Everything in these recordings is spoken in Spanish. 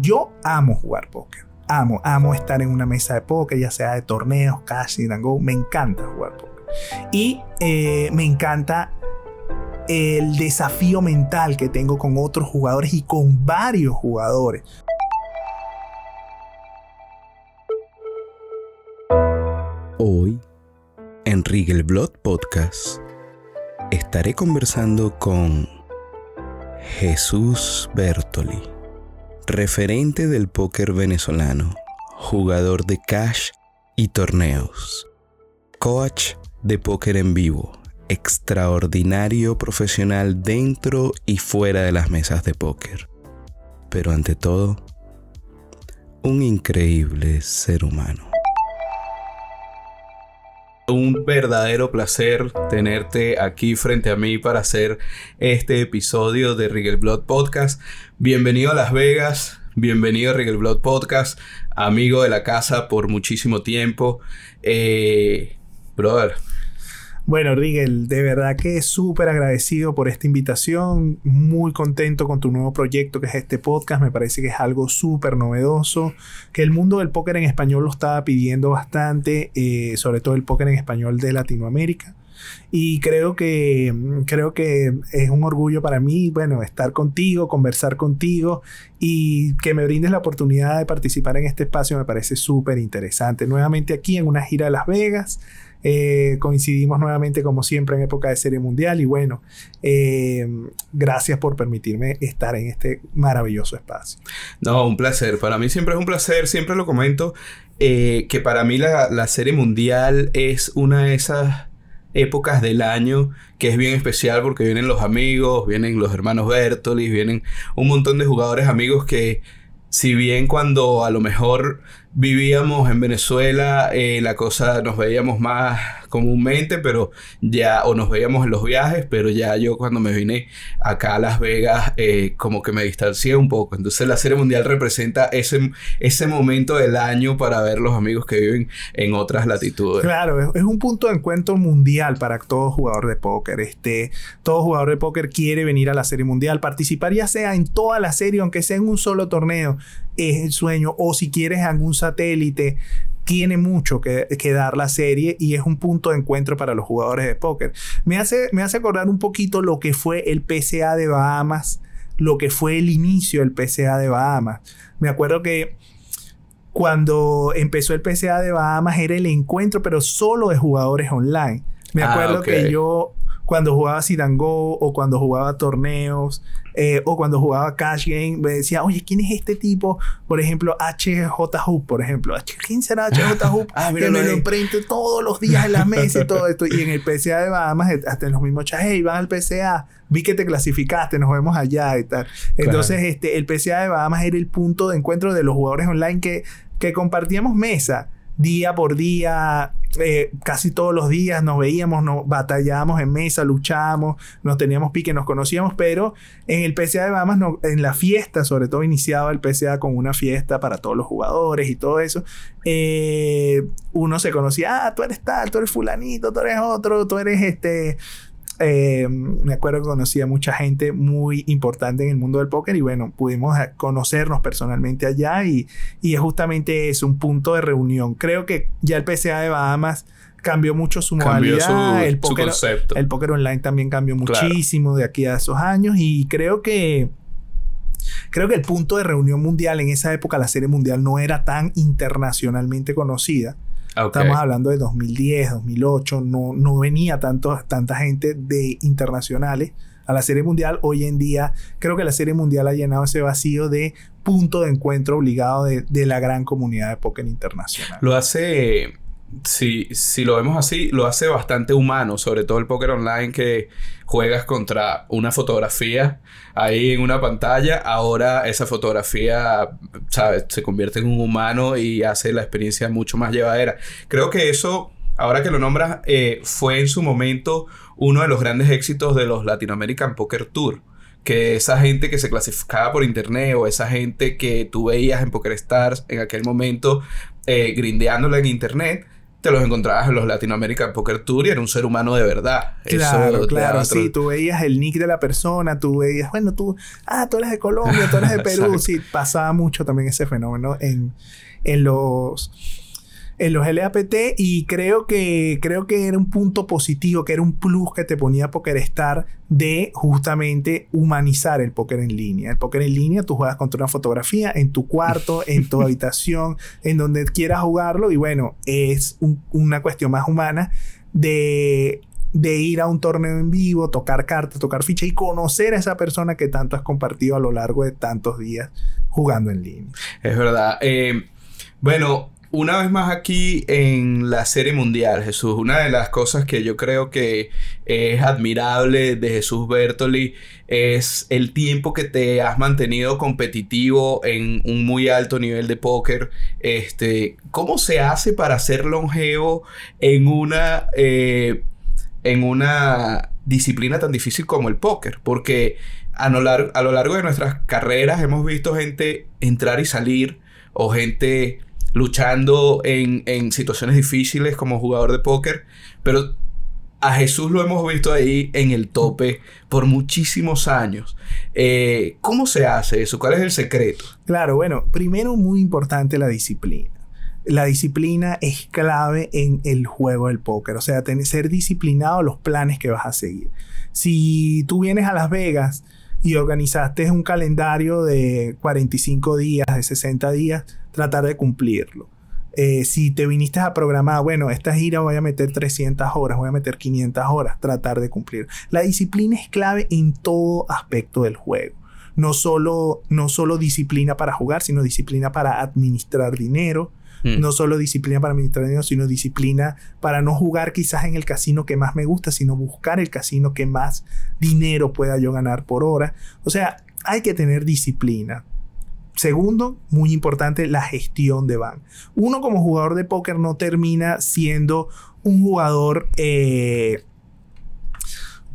Yo amo jugar póker. Amo, amo estar en una mesa de póker, ya sea de torneos, cash, and go. Me encanta jugar póker. Y eh, me encanta el desafío mental que tengo con otros jugadores y con varios jugadores. Hoy, en Blood Podcast, estaré conversando con Jesús Bertoli, referente del póker venezolano, jugador de cash y torneos, coach de póker en vivo, extraordinario profesional dentro y fuera de las mesas de póker, pero ante todo, un increíble ser humano. Un verdadero placer tenerte aquí frente a mí para hacer este episodio de Rigel Blood Podcast. Bienvenido a Las Vegas, bienvenido a Rigel Blood Podcast, amigo de la casa por muchísimo tiempo. Eh, brother, bueno, Rigel, de verdad que súper agradecido por esta invitación, muy contento con tu nuevo proyecto que es este podcast, me parece que es algo súper novedoso, que el mundo del póker en español lo estaba pidiendo bastante, eh, sobre todo el póker en español de Latinoamérica. Y creo que, creo que es un orgullo para mí, bueno, estar contigo, conversar contigo y que me brindes la oportunidad de participar en este espacio me parece súper interesante. Nuevamente aquí en una gira de Las Vegas. Eh, coincidimos nuevamente como siempre en época de Serie Mundial y bueno, eh, gracias por permitirme estar en este maravilloso espacio. No, un placer. Para mí siempre es un placer, siempre lo comento, eh, que para mí la, la Serie Mundial es una de esas épocas del año que es bien especial porque vienen los amigos, vienen los hermanos Bertolis, vienen un montón de jugadores amigos que si bien cuando a lo mejor vivíamos en Venezuela, eh, la cosa nos veíamos más comúnmente, pero ya, o nos veíamos en los viajes, pero ya yo cuando me vine acá a Las Vegas, eh, como que me distancié un poco. Entonces la Serie Mundial representa ese, ese momento del año para ver los amigos que viven en otras latitudes. Claro, es, un punto de encuentro mundial para todo jugador de póker. Este, todo jugador de póker quiere venir a la Serie Mundial, participar ya sea en toda la serie, aunque sea en un solo torneo, es el sueño, o si quieres algún satélite, tiene mucho que, dar la serie y es un punto de encuentro para los jugadores de póker. Me hace, me hace acordar un poquito lo que fue el PCA de Bahamas, lo que fue el inicio del PCA de Bahamas. Me acuerdo que cuando empezó el PCA de Bahamas era el encuentro, pero solo de jugadores online. Me ah, acuerdo que yo cuando jugaba Sidango o cuando jugaba torneos eh, o cuando jugaba Cash Game, me decía, oye, ¿quién es este tipo? Por ejemplo, HJ Hoop, por ejemplo. ¿Quién será HJ Hoop? ah, que me lo emprende todos los días en la mesa y todo esto. Y en el PCA de Bahamas, eh, hasta en los mismos chats, hey, van al PCA, vi que te clasificaste, nos vemos allá y tal. Entonces, este, el PCA de Bahamas era el punto de encuentro de los jugadores online que, que compartíamos mesa día por día, eh, casi todos los días nos veíamos, nos batallábamos en mesa, luchábamos, nos teníamos pique, nos conocíamos, pero en el PCA de Bahamas, en la fiesta, sobre todo iniciaba el PCA con una fiesta para todos los jugadores y todo eso, eh, uno se conocía, ah, tú eres tal, tú eres fulanito, tú eres otro, tú eres este eh, me acuerdo que conocí a mucha gente muy importante en el mundo del póker y bueno, pudimos conocernos personalmente allá y, y es justamente es un punto de reunión. Creo que ya el PCA de Bahamas cambió mucho su modalidad, el, póker, el póker online también cambió muchísimo de aquí a esos años y creo que creo que el punto de reunión mundial en esa época la serie mundial no era tan internacionalmente conocida Estamos hablando de 2010, 2008, no, no venía tanto, tanta gente de internacionales a la Serie Mundial. Hoy en día creo que la Serie Mundial ha llenado ese vacío de punto de encuentro obligado de, de la gran comunidad de póker internacional. Lo hace si, si lo vemos así, lo hace bastante humano, sobre todo el póker online que juegas contra una fotografía ahí en una pantalla, ahora esa fotografía. Se convierte en un humano y hace la experiencia mucho más llevadera. Creo que eso, ahora que lo nombras, eh, fue en su momento uno de los grandes éxitos de los Latin American Poker Tour que esa gente que se clasificaba por internet o esa gente que tú veías en PokerStars en aquel momento eh, grindeándola en internet, te los encontrabas en los Latinoamérica Poker Tour y era un ser humano de verdad. Claro, claro, sí, tú veías el nick de la persona, tú veías, bueno, tú, ah, tú eres de Colombia, tú eres de Perú, sí, pasaba mucho también ese fenómeno en, en los en los LAPT y creo que, creo que era un punto positivo, que era un plus que te ponía PokerStar de justamente humanizar el póker en línea. El póker en línea tú juegas contra una fotografía en tu cuarto, en tu habitación, en donde quieras jugarlo y bueno, es una cuestión más humana de de ir a un torneo en vivo, tocar cartas, tocar ficha y conocer a esa persona que tanto has compartido a lo largo de tantos días jugando en línea. Es verdad. Eh, bueno, una vez más aquí en la serie mundial, Jesús, una de las cosas que yo creo que es admirable de Jesús Bertoli es el tiempo que te has mantenido competitivo en un muy alto nivel de póker. Este, ¿Cómo se hace para ser longevo en una, eh, en una disciplina tan difícil como el póker? Porque a lo, largo, a lo largo de nuestras carreras hemos visto gente entrar y salir o gente luchando en, situaciones difíciles como jugador de póker, pero a Jesús lo hemos visto ahí en el tope por muchísimos años. Eh, ¿Cómo se hace eso? ¿Cuál es el secreto? Claro, bueno, primero muy importante la disciplina. La disciplina es clave en el juego del póker, o sea, ser disciplinado los planes que vas a seguir. Si tú vienes a Las Vegas y organizaste un calendario de 45 días, de 60 días, tratar de cumplirlo. Eh, si te viniste a programar, bueno, esta gira voy a meter 300 horas, voy a meter 500 horas, tratar de cumplir. La disciplina es clave en todo aspecto del juego. No solo, no solo disciplina para jugar, sino disciplina para administrar dinero. Hmm. No solo disciplina para administrar dinero, sino disciplina para no jugar quizás en el casino que más me gusta, sino buscar el casino que más dinero pueda yo ganar por hora. O sea, hay que tener disciplina. Segundo, muy importante, la gestión de van. Uno como jugador de póker no termina siendo un jugador... Eh,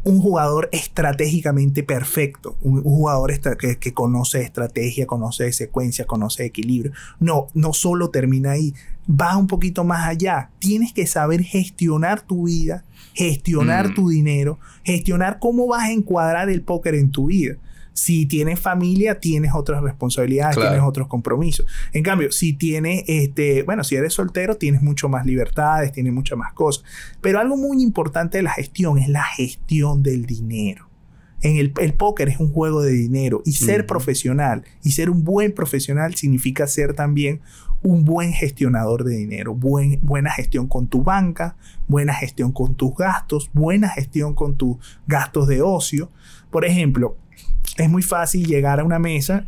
un jugador estratégicamente perfecto, un, jugador que, que, conoce estrategia, conoce secuencia, conoce equilibrio. No, no solo termina ahí, va un poquito más allá. Tienes que saber gestionar tu vida, gestionar mm. tu dinero, gestionar cómo vas a encuadrar el póker en tu vida. Si tienes familia, tienes otras responsabilidades, tienes otros compromisos. En cambio, si tienes, este, bueno, si eres soltero, tienes mucho más libertades, tienes muchas más cosas. Pero algo muy importante de la gestión es la gestión del dinero. En el, el póker es un juego de dinero y ser profesional y ser un buen profesional significa ser también un buen gestionador de dinero, buen, buena gestión con tu banca, buena gestión con tus gastos, buena gestión con tus gastos de ocio. Por ejemplo, es muy fácil llegar a una mesa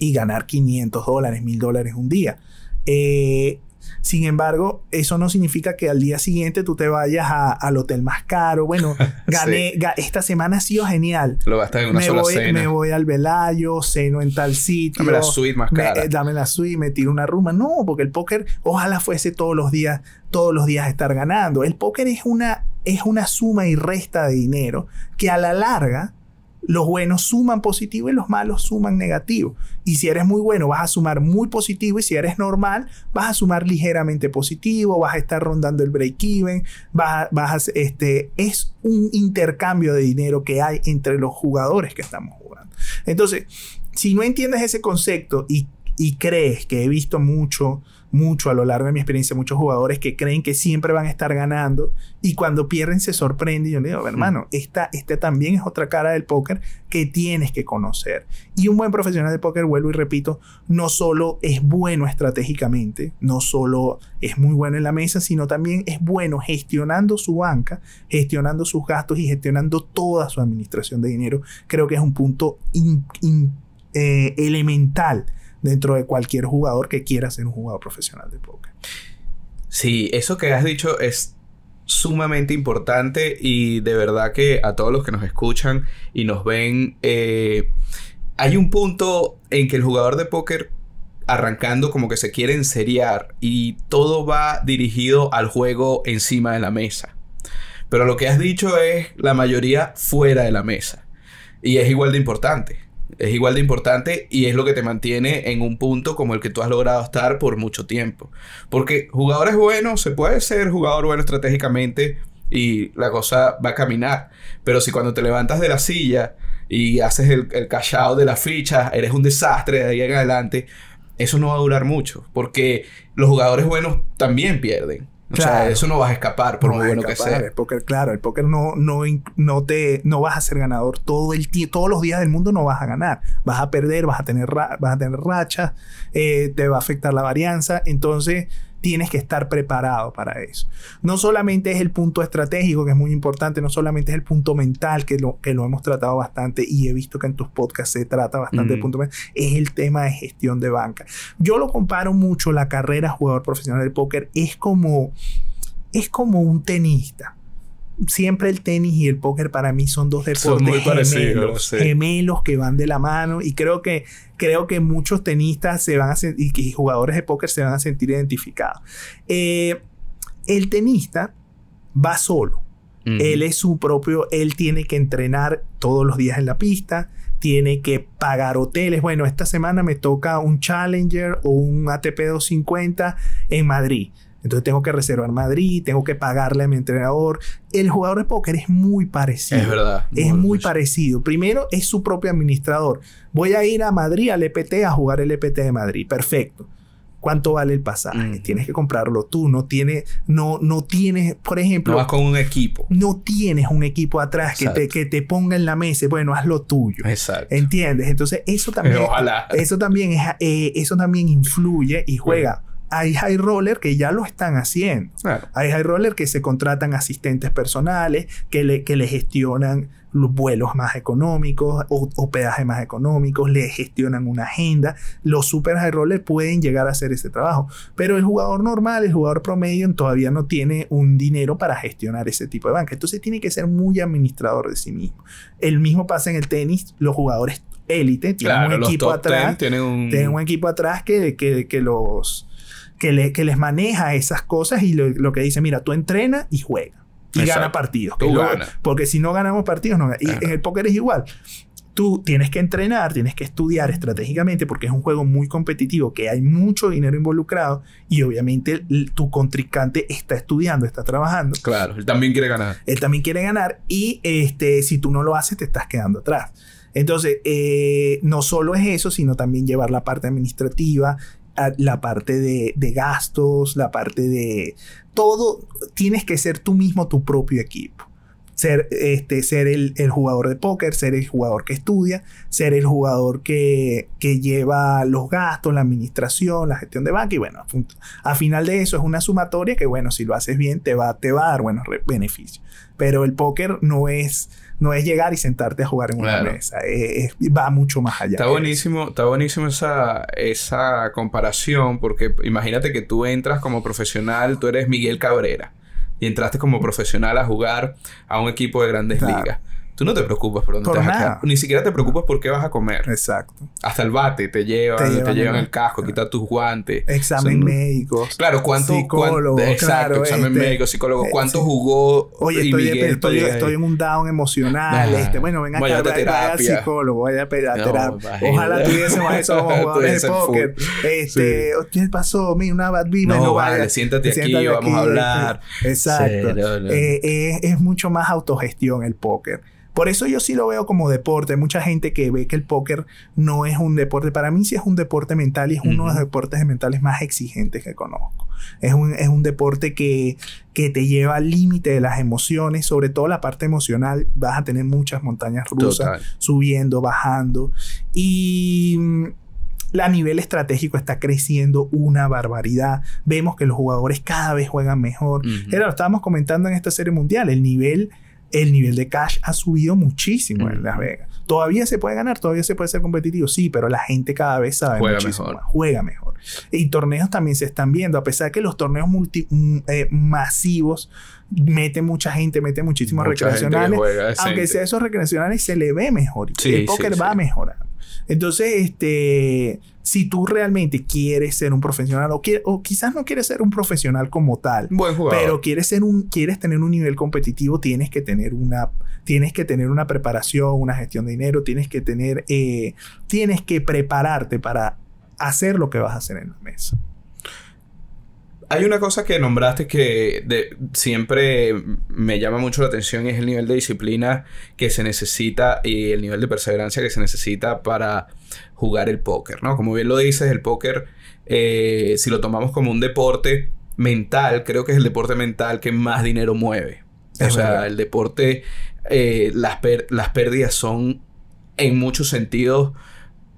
y ganar 500 dólares, 1000 dólares un día. Eh, sin embargo, eso no significa que al día siguiente tú te vayas al hotel más caro. Bueno, gané, esta semana ha sido genial. Lo gastas en una me sola voy, cena. Me voy al Velayo, ceno en tal sitio. Dame la suite más cara. Eh, dame la suite, me tiro una rumba. No, porque el póker ojalá fuese todos los días, todos los días estar ganando. El póker es una, es una suma y resta de dinero que a la larga los buenos suman positivo y los malos suman negativo. Y si eres muy bueno, vas a sumar muy positivo. Y si eres normal, vas a sumar ligeramente positivo. Vas a estar rondando el break-even. Vas, vas este, es un intercambio de dinero que hay entre los jugadores que estamos jugando. Entonces, si no entiendes ese concepto y, y crees que he visto mucho mucho a lo largo de mi experiencia, muchos jugadores que creen que siempre van a estar ganando y cuando pierden se sorprenden. Y yo le digo, hermano, esta, esta también es otra cara del póker que tienes que conocer. Y un buen profesional de póker, vuelvo y repito, no solo es bueno estratégicamente, no solo es muy bueno en la mesa, sino también es bueno gestionando su banca, gestionando sus gastos y gestionando toda su administración de dinero. Creo que es un punto eh, elemental dentro de cualquier jugador que quiera ser un jugador profesional de póker. Sí, eso que has dicho es sumamente importante y de verdad que a todos los que nos escuchan y nos ven, eh, hay un punto en que el jugador de póker arrancando como que se quiere enseriar y todo va dirigido al juego encima de la mesa. Pero lo que has dicho es la mayoría fuera de la mesa. Y es igual de importante. Es igual de importante y es lo que te mantiene en un punto como el que tú has logrado estar por mucho tiempo. Porque jugadores buenos, se puede ser jugador bueno estratégicamente y la cosa va a caminar. Pero si cuando te levantas de la silla y haces el, el de la ficha, eres un desastre de ahí en adelante, eso no va a durar mucho. Porque los jugadores buenos también pierden. O sea, eso no vas a escapar por muy bueno que sea. El póker, claro, el póker no, no, no te no vas a ser ganador todo el todos los días del mundo no vas a ganar. Vas a perder, vas a tener vas a tener rachas, eh, te va a afectar la varianza. Entonces, tienes que estar preparado para eso. No solamente es el punto estratégico, que es muy importante, no solamente es el punto mental, que lo, que lo hemos tratado bastante y he visto que en tus podcasts se trata bastante el punto mental, es el tema de gestión de banca. Yo lo comparo mucho, la carrera jugador profesional del póker es como, es como un tenista siempre el tenis y el póker para mí son dos deportes gemelos, gemelos, que van de la mano y creo que creo que muchos tenistas se van a sentir y jugadores de póker se van a sentir identificados. Eh, el tenista va solo. Él es su propio, él tiene que entrenar todos los días en la pista, tiene que pagar hoteles. Bueno, esta semana me toca un Challenger o un ATP 250 en Madrid entonces tengo que reservar Madrid, tengo que pagarle a mi entrenador. El jugador de póker es muy parecido. Es verdad. Es muy parecido. Primero es su propio administrador. Voy a ir a Madrid, al EPT, a jugar el EPT de Madrid. Perfecto. ¿Cuánto vale el pasaje? Mm. Tienes que comprarlo tú. No tienes, no, no tienes, por ejemplo. No vas con un equipo. No tienes un equipo atrás que te, que te, ponga en la mesa. Bueno, haz lo tuyo. Exacto. ¿Entiendes? Entonces, eso también. Ojalá. Eso también, es, eh, eso también influye y juega hay high roller que ya lo están haciendo. Hay high roller que se contratan asistentes personales, que le, que le gestionan los vuelos más económicos, o, hospedaje más económicos, le gestionan una agenda. Los super high rollers pueden llegar a hacer ese trabajo. Pero el jugador normal, el jugador promedio, todavía no tiene un dinero para gestionar ese tipo de banca. Entonces tiene que ser muy administrador de sí mismo. El mismo pasa en el tenis, los jugadores élite tienen un equipo atrás. Tienen un... equipo atrás que, que, que los que, les maneja esas cosas y lo, que dice, mira, tú entrena y juega. Y gana partidos. porque si no ganamos partidos, no Y en el póker es igual. Tú tienes que entrenar, tienes que estudiar estratégicamente porque es un juego muy competitivo, que hay mucho dinero involucrado y obviamente tu contrincante está estudiando, está trabajando. Claro, él también quiere ganar. Él también quiere ganar y este, si tú no lo haces te estás quedando atrás. Entonces, eh, no solo es eso, sino también llevar la parte administrativa, la parte de, gastos, la parte de todo, tienes que ser tú mismo tu propio equipo. Ser, este, ser el, jugador de póker, ser el jugador que estudia, ser el jugador que, que, lleva los gastos, la administración, la gestión de banca. Y bueno, a final de eso es una sumatoria que, bueno, si lo haces bien, te va, te va a dar buenos beneficios. Pero el póker no es no es llegar y sentarte a jugar en una mesa. va mucho más allá. Está buenísimo, está buenísimo esa, esa comparación, porque imagínate que tú entras como profesional, tú eres Miguel Cabrera, y entraste como profesional a jugar a un equipo de grandes ligas. Tú no te preocupas por dónde te vas a Ni siquiera te preocupas por qué vas a comer. Exacto. Hasta el bate te llevan, te llevan, el casco, quitan tus guantes. Examen médico. Claro, ¿cuánto? Psicólogo. exacto, examen este, médico, psicólogo. Eh, ¿Cuánto jugó? Oye, estoy, estoy, estoy, en un down emocional. este, bueno, venga acá, vaya, al psicólogo, vaya a terapia. Ojalá tuviésemos eso como jugadores de póker. Este, ¿qué pasó? Mira, una bad No, no vale, siéntate, aquí, vamos a hablar. Exacto. Eh, es mucho más autogestión el póker. Por eso yo sí lo veo como deporte. Hay mucha gente que ve que el póker no es un deporte. Para mí sí es un deporte mental y es uno de los deportes mentales más exigentes que conozco. Es un, es un deporte que, que te lleva al límite de las emociones, sobre todo la parte emocional. Vas a tener muchas montañas rusas, subiendo, bajando. Y mm, a nivel estratégico está creciendo una barbaridad. Vemos que los jugadores cada vez juegan mejor. Era lo estábamos comentando en esta serie mundial. El nivel el nivel de cash ha subido muchísimo en Las Vegas. Todavía se puede ganar, todavía se puede ser competitivo, sí, pero la gente cada vez sabe juega mejor. juega mejor. Y torneos también se están viendo, a pesar de que los torneos multi, mm, eh, masivos mete mucha gente, mete muchísimos Mucha recreacionales. Aunque sea esos recreacionales, se le ve mejor. Sí, el póker sí, va sí. mejorando. Entonces, este, si tú realmente quieres ser un profesional o, quie- o quizás no quieres ser un profesional como tal, Buen pero quieres ser un quieres tener un nivel competitivo, tienes que tener una tienes que tener una preparación, una gestión de dinero, tienes que tener eh, tienes que prepararte para hacer lo que vas a hacer en la mesa. Hay una cosa que nombraste que de- siempre me llama mucho la atención y es el nivel de disciplina que se necesita y el nivel de perseverancia que se necesita para jugar el póker, ¿no? Como bien lo dices, el póker, eh, si lo tomamos como un deporte mental, creo que es el deporte mental que más dinero mueve. O sea, verdad. el deporte, eh, las, las pérdidas son en muchos sentidos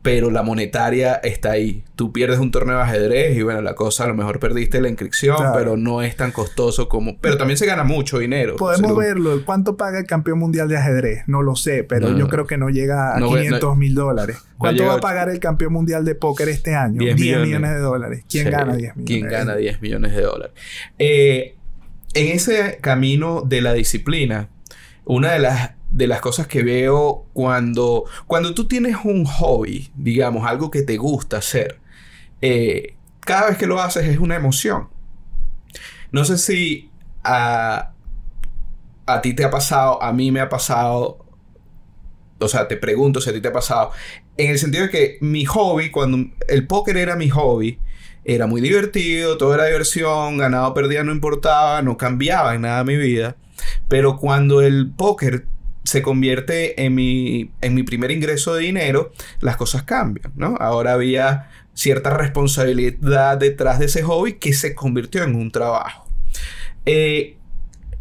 pero la monetaria está ahí. Tú pierdes un torneo de ajedrez y bueno, la cosa a lo mejor perdiste la inscripción, Claro. pero no es tan costoso como... Pero también se gana mucho dinero. Podemos verlo. ¿Cuánto paga el campeón mundial de ajedrez? No lo sé, pero No, yo creo que no llega a No ve- 500 mil dólares. ¿Cuánto va a a pagar el campeón mundial de póker este año? 10 10 millones. millones. de dólares. ¿Quién Sí. gana 10 millones? ¿Quién gana 10 millones de dólares? Eh, en ese camino de la disciplina, una de las, de las cosas que veo cuando, cuando tú tienes un hobby, digamos, algo que te gusta hacer, eh, cada vez que lo haces es una emoción. No sé si a, a ti te ha pasado, a mí me ha pasado, o sea, te pregunto si a ti te ha pasado, en el sentido de que mi hobby, cuando el póker era mi hobby, era muy divertido, todo era diversión, ganado o perdía no importaba, no cambiaba en nada mi vida, pero cuando el póker se convierte en mi, en mi primer ingreso de dinero, las cosas cambian, ¿no? Ahora había cierta responsabilidad detrás de ese hobby que se convirtió en un trabajo. Eh,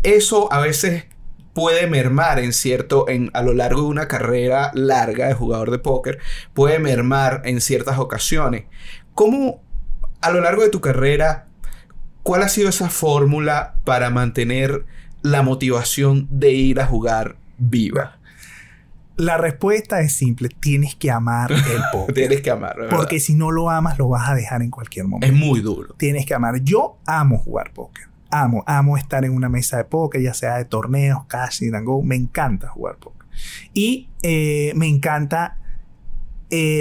eso a veces puede mermar en cierto, en, a lo largo de una carrera larga de jugador de póker, puede mermar en ciertas ocasiones. ¿Cómo a lo largo de tu carrera, cuál ha sido esa fórmula para mantener la motivación de ir a jugar viva? La respuesta es simple. Tienes que amar el póker. Tienes que amarlo, ¿verdad? Porque si no lo amas, lo vas a dejar en cualquier momento. es muy duro. Tienes que amar. Yo amo jugar póker. Amo, amo estar en una mesa de póker, ya sea de torneos, cash and go. Me encanta jugar póker. Y eh, me encanta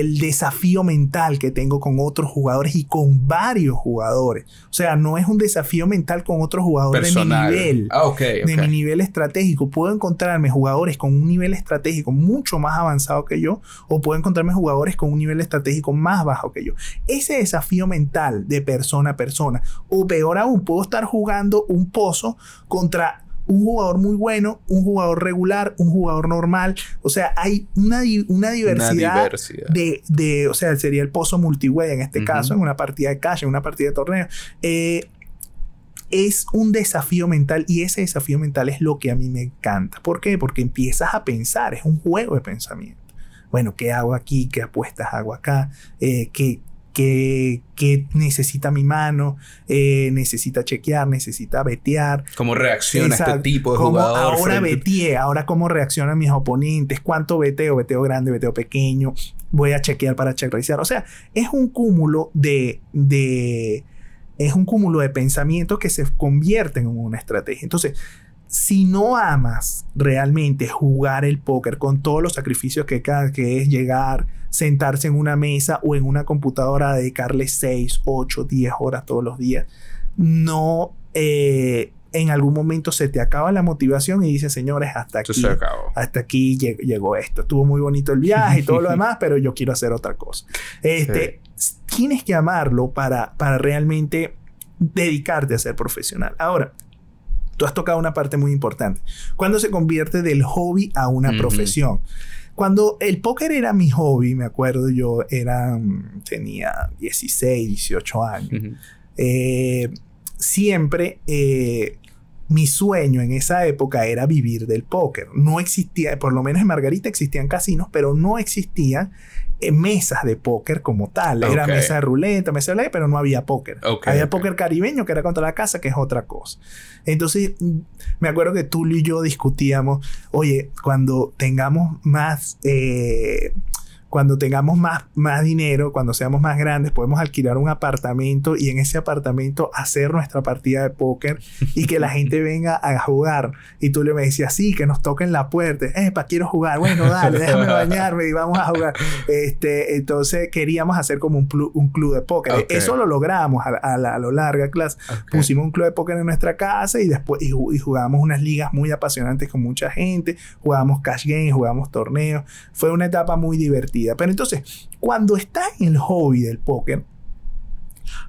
el desafío mental que tengo con otros jugadores y con varios jugadores. O sea, no es un desafío mental con otros jugadores Personal. de mi nivel Ah, ok, ok. de mi nivel estratégico. Puedo encontrarme jugadores con un nivel estratégico mucho más avanzado que yo, o puedo encontrarme jugadores con un nivel estratégico más bajo que yo. Ese desafío mental de persona a persona, o peor aún, puedo estar jugando un pozo contra un jugador muy bueno, un jugador regular, un jugador normal. O sea, hay una, una diversidad, Una diversidad. De, de- o sea, sería el pozo multiway en este caso, en una partida de cash, en una partida de torneo. Eh, es un desafío mental y ese desafío mental es lo que a mí me encanta. ¿Por qué? Porque empiezas a pensar, es un juego de pensamiento. Bueno, ¿qué hago aquí? ¿Qué apuestas hago acá? Eh, ¿qué, qué, qué necesita mi mano? Eh, ¿Necesita chequear? ¿Necesita vetear? ¿Cómo reacciona Exacto. este tipo de ¿Cómo jugador? ahora veteé, ahora cómo reaccionan mis oponentes, cuánto veteo, veteo grande, veteo pequeño, voy a chequear para checkreizar. O sea, es un cúmulo de, de es un cúmulo de pensamientos que se convierten en una estrategia. Entonces, si no amas realmente jugar el póker con todos los sacrificios que, que es llegar, sentarse en una mesa o en una computadora, dedicarle 6, 8, 10 horas todos los días, no, eh, en algún momento se te acaba la motivación y dices, señores, hasta aquí, se acabó. hasta aquí lleg- llegó esto. Estuvo muy bonito el viaje y todo lo demás, pero yo quiero hacer otra cosa. Este, Tienes que amarlo para, para realmente dedicarte a ser profesional. Ahora, tú has tocado una parte muy importante. Cuando se convierte del hobby a una profesión. Cuando el póker era mi hobby, me acuerdo yo, era, mm, tenía 16, 18 años. Eh, siempre eh, mi sueño en esa época era vivir del póker. No existía, por lo menos en Margarita existían casinos, pero no existían mesas de póker como tal. Era Ok. mesa de ruleta, mesa de ley, pero no había póker. Ok, había póker caribeño que era contra la casa, que es otra cosa. Entonces, mm, me acuerdo que Tulio y yo discutíamos, oye, cuando tengamos más... eh, cuando tengamos más, más dinero, cuando seamos más grandes, podemos alquilar un apartamento y en ese apartamento hacer nuestra partida de póker y que la gente venga a jugar. Y tú le me decías, sí, que nos toquen la puerta. para quiero jugar. Bueno, dale, déjame bañarme y vamos a jugar. Este, entonces queríamos hacer como un, un club de póker. Eso lo logramos a, a, lo larga clase. Pusimos un club de póker en nuestra casa y después y, y jugábamos unas ligas muy apasionantes con mucha gente. Jugábamos cash games, jugábamos torneos. Fue una etapa muy divertida. Pero entonces, cuando estás en el hobby del póker,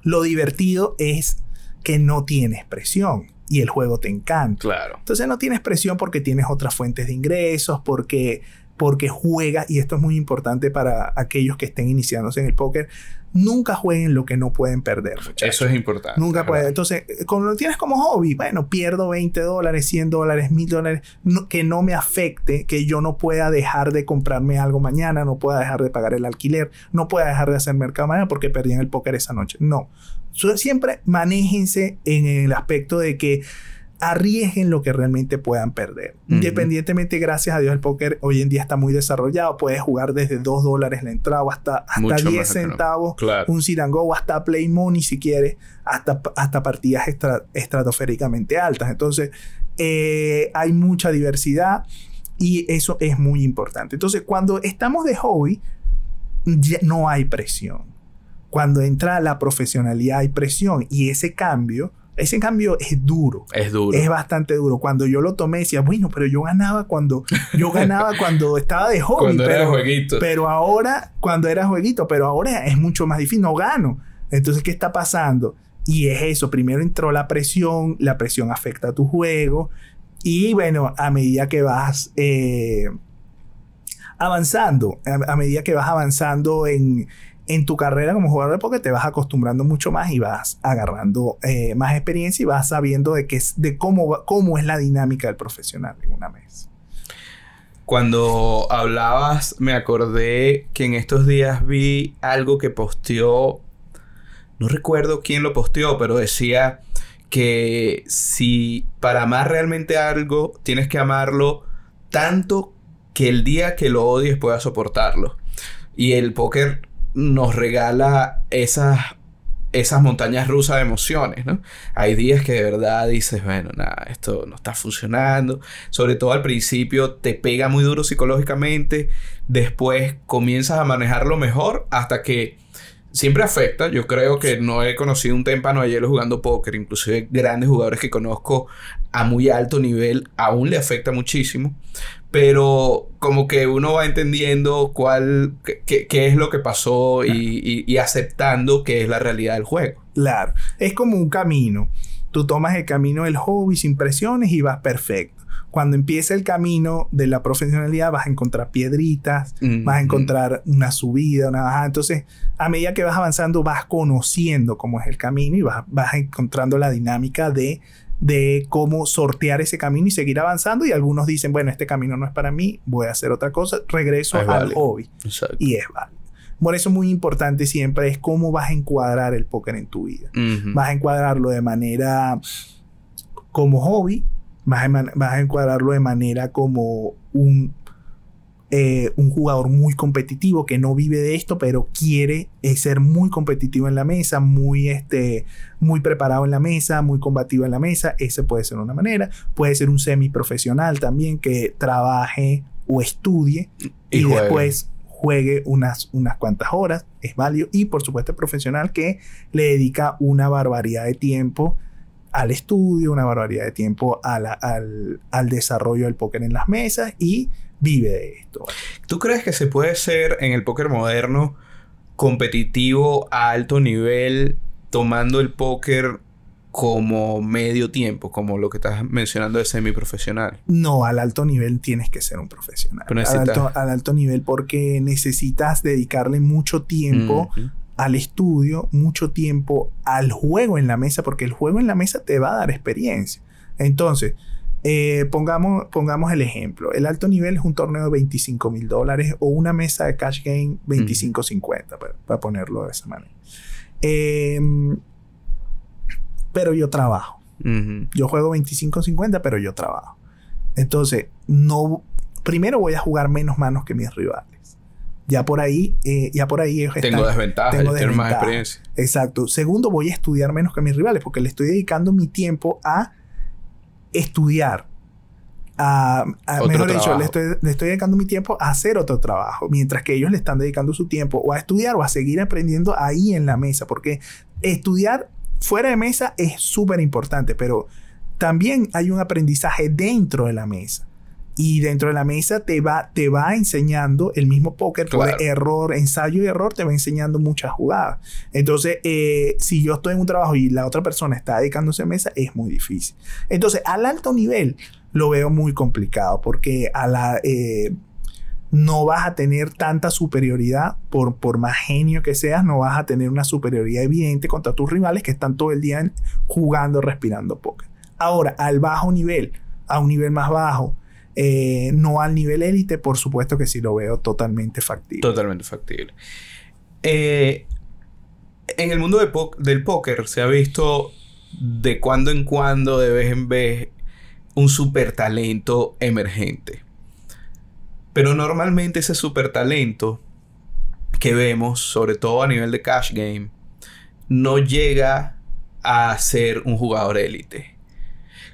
lo divertido es que no tienes presión y el juego te encanta. Claro. Entonces no tienes presión porque tienes otras fuentes de ingresos, porque porque juega, y esto es muy importante para aquellos que estén iniciándose en el póker, nunca jueguen lo que no pueden perder. Eso es importante. Nunca pueden. Entonces, cuando lo tienes como hobby, bueno, pierdo 20 dólares, 100 dólares, 1000 dólares, que no me afecte, que yo no pueda dejar de comprarme algo mañana, no pueda dejar de pagar el alquiler, no pueda dejar de hacer mercado mañana porque perdí en el póker esa noche. No. Siempre manéjense en el aspecto de que arriesguen lo que realmente puedan perder. Independientemente, gracias a Dios, el póker hoy en día está muy desarrollado. Puedes jugar desde 2 dólares la entrada hasta, hasta 10 centavos, un sit o hasta play money si quieres, hasta, hasta partidas estratosféricamente altas. Entonces, eh, hay mucha diversidad y eso es muy importante. Entonces, cuando estamos de hobby, no hay presión. Cuando entra la profesionalidad hay presión y ese cambio ese cambio es duro. Es duro. Es bastante duro. Cuando yo lo tomé decía, bueno, pero yo ganaba cuando yo ganaba cuando estaba de hobby, cuando pero, era jueguito. Pero ahora cuando era jueguito, pero ahora es mucho más difícil, no gano. Entonces, ¿qué está pasando? Y es eso, primero entró la presión, la presión afecta a tu juego y bueno, a medida que vas eh, avanzando, a medida que vas avanzando en, en tu carrera como jugador de póker te vas acostumbrando mucho más y vas agarrando eh, más experiencia y vas sabiendo de, qué es, de cómo, cómo es la dinámica del profesional en una mesa. Cuando hablabas, me acordé que en estos días vi algo que posteó, no recuerdo quién lo posteó, pero decía que si para amar realmente algo, tienes que amarlo tanto que el día que lo odies puedas soportarlo. Y el póker nos regala esas, esas montañas rusas de emociones, ¿no? Hay días que de verdad dices, bueno, nada, esto no está funcionando. Sobre todo al principio te pega muy duro psicológicamente, después comienzas a manejarlo mejor hasta que siempre afecta. Yo creo que no he conocido un témpano ayer jugando póker. Inclusive grandes jugadores que conozco a muy alto nivel aún le afecta muchísimo. Pero como que uno va entendiendo cuál, qué, qué es lo que pasó y, y, aceptando que es la realidad del juego. Claro, es como un camino. Tú tomas el camino del hobby sin presiones y vas perfecto cuando empieza el camino de la profesionalidad vas a encontrar piedritas, vas a encontrar una subida, una bajada. Entonces, a medida que vas avanzando, vas conociendo cómo es el camino y vas, vas encontrando la dinámica de, de cómo sortear ese camino y seguir avanzando. Y algunos dicen, bueno, este camino no es para mí, voy a hacer otra cosa, regreso al hobby. Y es válido. Por eso muy importante siempre es cómo vas a encuadrar el póker en tu vida. Vas a encuadrarlo de manera como hobby vas a, encuadrarlo de manera como un, eh, un jugador muy competitivo que no vive de esto, pero quiere eh, ser muy competitivo en la mesa, muy, este, muy preparado en la mesa, muy combativo en la mesa. Ese puede ser una manera. Puede ser un semiprofesional también que trabaje o estudie y, después juegue unas, unas cuantas horas. Es válido. Y por supuesto, profesional que le dedica una barbaridad de tiempo al estudio, una barbaridad de tiempo al, al, desarrollo del póker en las mesas y vive de esto. ¿Tú crees que se puede ser en el póker moderno competitivo a alto nivel tomando el póker como medio tiempo, como lo que estás mencionando de semiprofesional? No, al alto nivel tienes que ser un profesional. Al alto, nivel porque necesitas dedicarle mucho tiempo al estudio, mucho tiempo al juego en la mesa, porque el juego en la mesa te va a dar experiencia. Entonces, eh, pongamos, pongamos el ejemplo. El alto nivel es un torneo de 25 mil dólares o una mesa de cash game 25-50, para, ponerlo de esa manera. Em, pero yo trabajo. Yo juego 25-50, pero yo trabajo. Entonces, no, primero voy a jugar menos manos que mis rivales Ya por ahí, eh, ya por ahí ellos Tengo están- desventajas, tengo tengo más desventaja. experiencia. Exacto. Segundo, voy a estudiar menos que mis rivales porque le estoy dedicando mi tiempo a estudiar. A, a- Otro mejor dicho, le estoy, le estoy dedicando mi tiempo a hacer otro trabajo, mientras que ellos le están dedicando su tiempo o a estudiar o a seguir aprendiendo ahí en la mesa, porque estudiar fuera de mesa es súper importante, pero también hay un aprendizaje dentro de la mesa. Y dentro de la mesa te va, te va enseñando el mismo póker por Claro. error, ensayo y error, te va enseñando muchas jugadas. Entonces, eh, si yo estoy en un trabajo y la otra persona está dedicándose a mesa, es muy difícil. Entonces, al alto nivel lo veo muy complicado porque a la, eh, no vas a tener tanta superioridad, por, por más genio que seas, no vas a tener una superioridad evidente contra tus rivales que están todo el día jugando, respirando póker. Ahora, al bajo nivel, a un nivel más bajo, eh, no al nivel élite, por supuesto que sí lo veo totalmente factible. Totalmente factible. Eh, en el mundo del póker se ha visto de cuando en cuando, de vez en vez, un super talento emergente. Pero normalmente ese super talento que vemos, sobre todo a nivel de cash game, no llega a ser un jugador élite.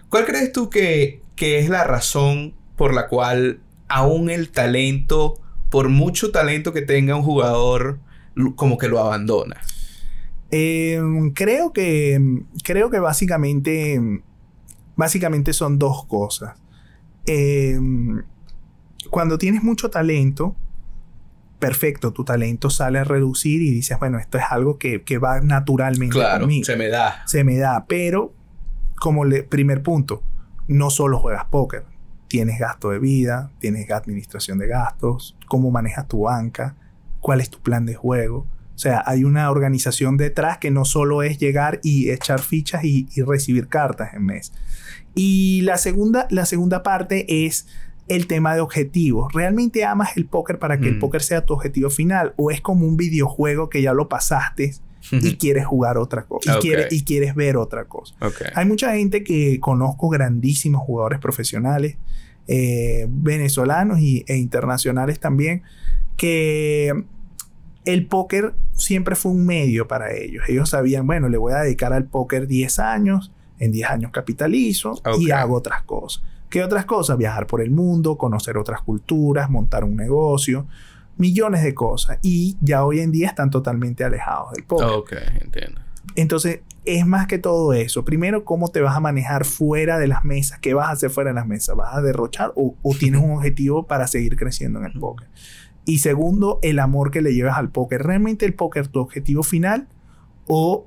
¿Cuál crees tú que, que es la razón por la cual aún el talento, por mucho talento que tenga un jugador, como que lo abandona? Eh, creo que creo que básicamente básicamente son dos cosas. Eh, cuando tienes mucho talento, perfecto, tu talento sale a reducir y dices, bueno, esto es algo que, que va naturalmente Claro, conmigo. se me da. se me da, pero como le, primer punto, no solo juegas póker, tienes gasto de vida, tienes administración de gastos, cómo manejas tu banca, cuál es tu plan de juego. O sea, hay una organización detrás que no solo es llegar y echar fichas y, y recibir cartas en mes. Y la segunda, la segunda parte es el tema de objetivos. ¿Realmente amas el póker para que el Mm. póker sea tu objetivo final? ¿O es como un videojuego que ya lo pasaste y quieres jugar otra cosa? Y, quieres, y quieres ver otra cosa. Hay mucha gente que conozco grandísimos jugadores profesionales, eh, venezolanos y, e internacionales también, que el póker siempre fue un medio para ellos. Ellos sabían, bueno, le voy a dedicar al póker 10 años, en 10 años capitalizo y hago otras cosas. ¿Qué otras cosas? Viajar por el mundo, conocer otras culturas, montar un negocio, millones de cosas. Y ya hoy en día están totalmente alejados del póker. Ok, entiendo. Entonces, es más que todo eso. Primero, cómo te vas a manejar fuera de las mesas. ¿Qué vas a hacer fuera de las mesas? ¿Vas a derrochar o, o tienes un objetivo para seguir creciendo en el póker? Y segundo, el amor que le llevas al póker. ¿Realmente el póker tu objetivo final o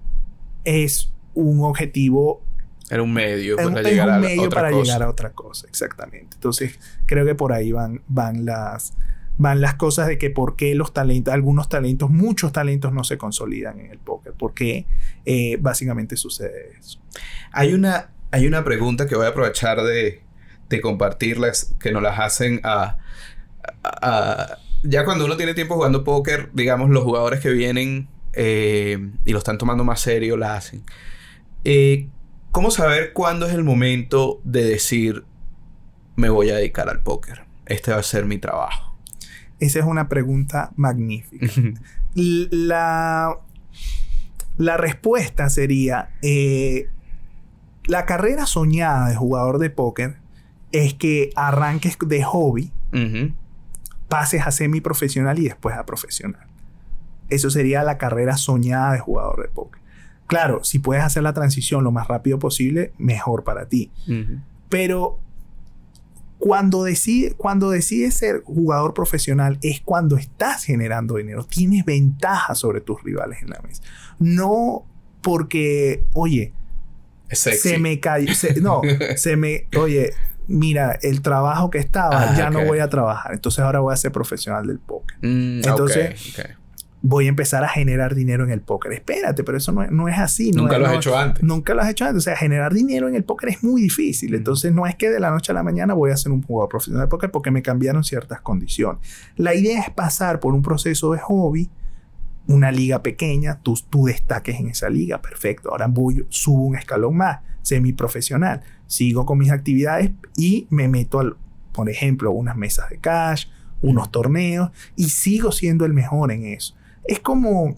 es un objetivo, Era un medio para llegar un a medio otra para cosa. llegar a otra cosa? Exactamente. Entonces, creo que por ahí van, van las van las cosas de que por qué los talentos, algunos talentos, muchos talentos no se consolidan en el póker. Porque eh, básicamente sucede eso. Hay una, hay una pregunta que voy a aprovechar de, de que nos las hacen a- a- Ya cuando uno tiene tiempo jugando póker, digamos, los jugadores que vienen eh, y lo están tomando más serio, la hacen. Eh, ¿Cómo saber cuándo es el momento de decir, me voy a dedicar al póker? Este va a ser mi trabajo. Esa es una pregunta magnífica. La, la respuesta sería, eh, la carrera soñada de jugador de póker es que arranques de hobby, pases a semiprofesional y después a profesional. Eso sería la carrera soñada de jugador de póker. Claro, si puedes hacer la transición lo más rápido posible, mejor para ti. Pero cuando, decide, cuando decides ser jugador profesional es cuando estás generando dinero. Tienes ventaja sobre tus rivales en la mesa. No porque, oye, sexy. se me cayó. se- no, se me. Oye, mira, el trabajo que estaba, Ah, ya no voy a trabajar. Entonces ahora voy a ser profesional del póker. Mm, Entonces. Voy a empezar a generar dinero en el póker. Espérate, pero eso no, es- no es así. no Nunca es- lo has no- hecho antes. Nunca lo has hecho antes. O sea, generar dinero en el póker es muy difícil. Entonces, no es que de la noche a la mañana voy a ser un jugador profesional de póker porque me cambiaron ciertas condiciones. La idea es pasar por un proceso de hobby, una liga pequeña, tú, tú destaques en esa liga, perfecto. Ahora voy, subo un escalón más, semiprofesional. Sigo con mis actividades y me meto al, por ejemplo, unas mesas de cash, unos torneos y sigo siendo el mejor en eso. Es como,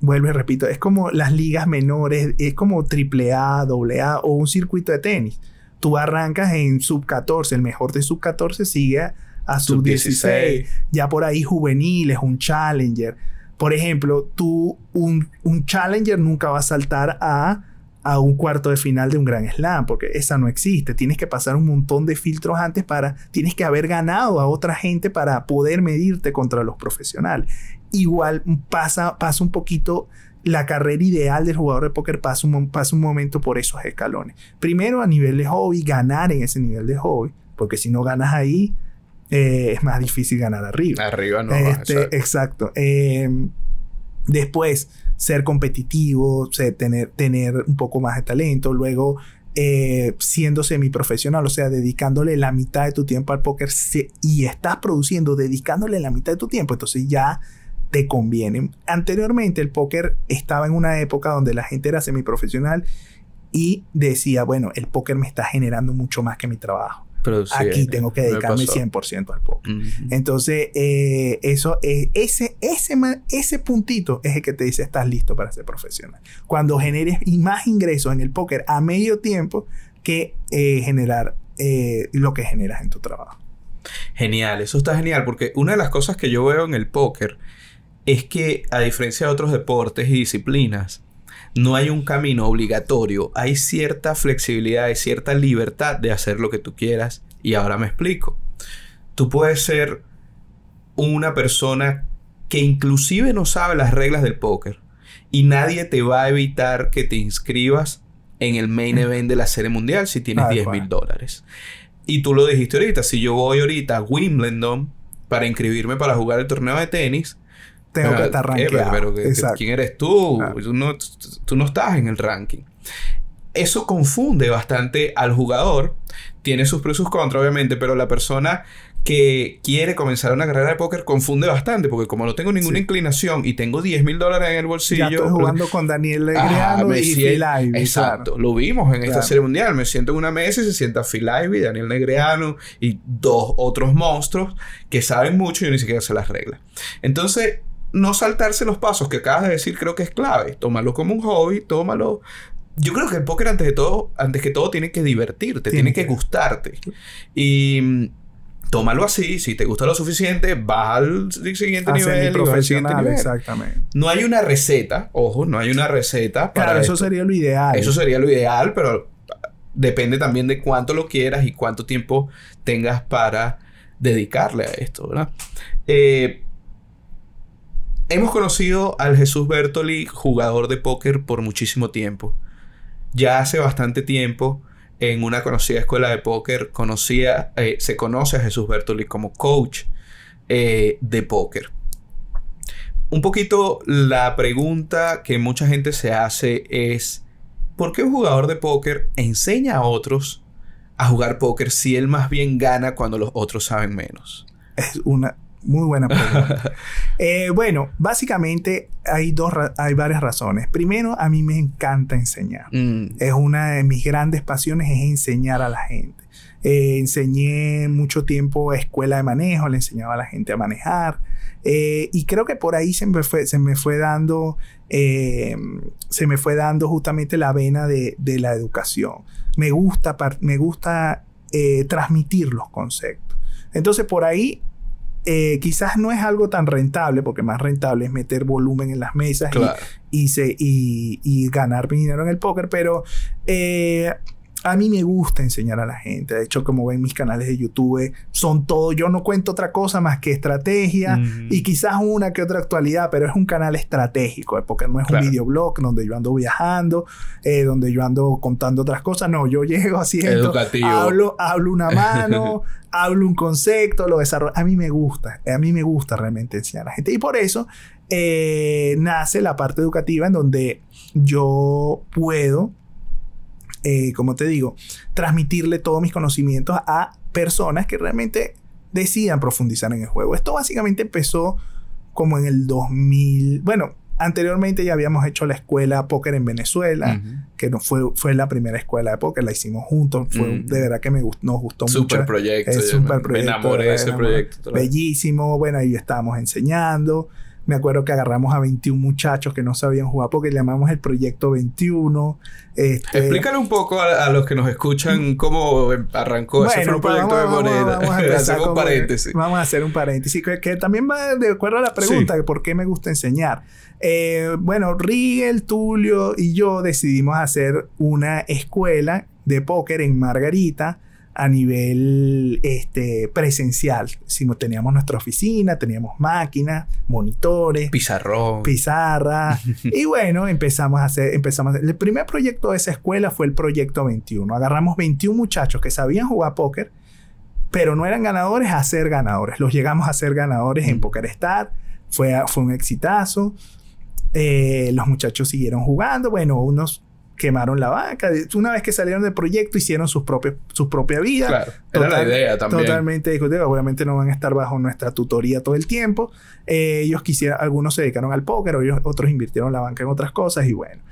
vuelvo y repito, es como las ligas menores, es como AAA, AA o un circuito de tenis. Tú arrancas en sub 14, el mejor de sub 14 sigue a sub 16, ya por ahí juveniles, un challenger. Por ejemplo, tú, un, un challenger nunca va a saltar a a un cuarto de final de un gran slam, porque esa no existe. Tienes que pasar un montón de filtros antes para, tienes que haber ganado a otra gente para poder medirte contra los profesionales. Igual pasa, pasa un poquito la carrera ideal del jugador de póker pasa un, pasa un momento por esos escalones. Primero a nivel de hobby, ganar en ese nivel de hobby, porque si no ganas ahí, eh, es más difícil ganar arriba. Arriba no. Este, exacto. Eh, después, ser competitivo, tener, tener un poco más de talento, luego eh, siendo semiprofesional, o sea, dedicándole la mitad de tu tiempo al póker y estás produciendo dedicándole la mitad de tu tiempo, entonces ya te conviene. Anteriormente el póker estaba en una época donde la gente era semiprofesional y decía, bueno, el póker me está generando mucho más que mi trabajo. Aquí tengo que dedicarme 100% al póker. Entonces, eh, eso, eh, ese, ese, ese puntito es el que te dice estás listo para ser profesional. Cuando generes más ingresos en el póker a medio tiempo que eh, generar lo que generas en tu trabajo. Genial, eso está genial porque una de las cosas que yo veo en el póker es que a diferencia de otros deportes y disciplinas, no hay un camino obligatorio, hay cierta flexibilidad, hay cierta libertad de hacer lo que tú quieras. Y ahora me explico. Tú puedes ser una persona que inclusive no sabe las reglas del póker y nadie te va a evitar que te inscribas en el main event de la serie mundial si tienes 10 mil dólares. Y tú lo dijiste ahorita, si yo voy ahorita a Wimbledon para inscribirme para jugar el torneo de tenis, tengo que estar rankeado. ¿quién eres tú? Tú, no, tú no estás en el ranking. Eso confunde bastante al jugador. Tiene sus pros y sus contras, obviamente, pero la persona que quiere comenzar una carrera de póker confunde bastante, porque como no tengo ninguna inclinación y tengo 10 mil dólares en el bolsillo. Ya estoy jugando con Daniel Negreano y Phil Ivey. Exacto, lo vimos en esta serie mundial. Me siento en una mesa y se sienta Phil Ivey, Daniel Negreano y dos otros monstruos que saben mucho y yo ni siquiera sé las reglas. Entonces, no saltarse los pasos que acabas de decir creo que es clave. Tómalo como un hobby, tómalo. Yo creo que el póker antes de todo, antes que todo tiene que divertirte, tiene, que, gustarte. Y mm, tómalo así, si te gusta lo suficiente, vas al siguiente nivel y al siguiente nivel. Exactamente. No hay una receta, ojo, no hay una receta para Claro, eso sería lo ideal. Eso sería lo ideal, pero depende también de cuánto lo quieras y cuánto tiempo tengas para dedicarle a esto, ¿verdad? Eh, Hemos conocido al Jesús Bertoli, jugador de póker, por muchísimo tiempo. Ya hace bastante tiempo, en una conocida escuela de póker, conocía, eh, se conoce a Jesús Bertoli como coach eh, de póker. Un poquito la pregunta que mucha gente se hace es, ¿por qué un jugador de póker enseña a otros a jugar póker si él más bien gana cuando los otros saben menos? Es una muy buena pregunta. Eh, bueno, básicamente hay, dos hay varias razones. Primero, a mí me encanta enseñar. Mm. Es una de mis grandes pasiones, es enseñar a la gente. Eh, enseñé mucho tiempo escuela de manejo, le enseñaba a la gente a manejar. Eh, y creo que por ahí se me fue, se me fue dando, se me fue dando justamente la vena de, de la educación. Me gusta, me gusta transmitir los conceptos. Entonces por ahí eh, quizás no es algo tan rentable, porque más rentable es meter volumen en las mesas y, y, ganar dinero en el póker, pero eh, a mí me gusta enseñar a la gente. De hecho, como ven mis canales de YouTube, son todo. Yo no cuento otra cosa más que estrategia y quizás una que otra actualidad, pero es un canal estratégico. Porque no es un videoblog donde yo ando viajando, eh, donde yo ando contando otras cosas. No, yo llego haciendo. Educativo. Hablo, hablo una mano, hablo un concepto, lo desarrollo. A mí me gusta. A mí me gusta realmente enseñar a la gente. Y por eso eh, nace la parte educativa en donde yo puedo eh, como te digo, transmitirle todos mis conocimientos a personas que realmente decidan profundizar en el juego. Esto básicamente empezó como en el 2000, bueno, Anteriormente ya habíamos hecho la escuela póker en Venezuela, Ujú. que no fue, fue la primera escuela de póker, la hicimos juntos, fue Ujú. de verdad que me gust- nos gustó Super mucho. proyecto. Super me- proyecto. Me enamoré de ese proyecto. Bellísimo, bueno, ahí estábamos enseñando. Me acuerdo que agarramos a 21 muchachos que no sabían jugar porque llamamos el proyecto 21. Este, Explícale un poco a, a los que nos escuchan cómo arrancó ese fue un pues proyecto vamos- de vamos- moneda. vamos a Hacemos con- paréntesis. Vamos a hacer un paréntesis que, que también va de acuerdo a la pregunta de por qué me gusta enseñar. Eh, bueno, Rigel, Tulio y yo decidimos hacer una escuela de póker en Margarita a nivel este, presencial. Si teníamos nuestra oficina, teníamos máquinas, monitores, Pizarrón. pizarra. y bueno, empezamos a hacer, empezamos a hacer- El primer proyecto de esa escuela fue el proyecto 21. Agarramos 21 muchachos que sabían jugar póker, pero no eran ganadores a ser ganadores. Los llegamos a ser ganadores en Mm. Poker Star. Fue, fue un exitazo. Eh, los muchachos siguieron jugando. Bueno, unos quemaron la banca. Una vez que salieron del proyecto, hicieron sus propios, su propia vida. Claro. Era la Total- idea también. Totalmente discutible. Obviamente no van a estar bajo nuestra tutoría todo el tiempo. Eh, ellos quisieran, algunos se dedicaron al póker, ellos- otros invirtieron la banca en otras cosas y bueno.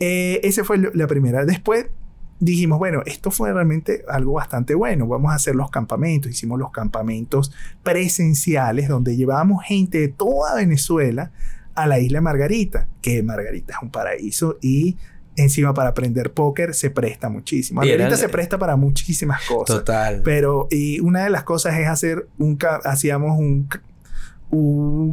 Eh, ese fue la primera. Después dijimos, bueno, esto fue realmente algo bastante bueno. Vamos a hacer los campamentos. Hicimos los campamentos presenciales donde llevábamos gente de toda Venezuela a la isla Margarita, que Margarita es un paraíso y encima para aprender póker se presta muchísimo. Eran- se presta para muchísimas cosas. Total. Pero, y una de las cosas es hacer un, hacíamos un,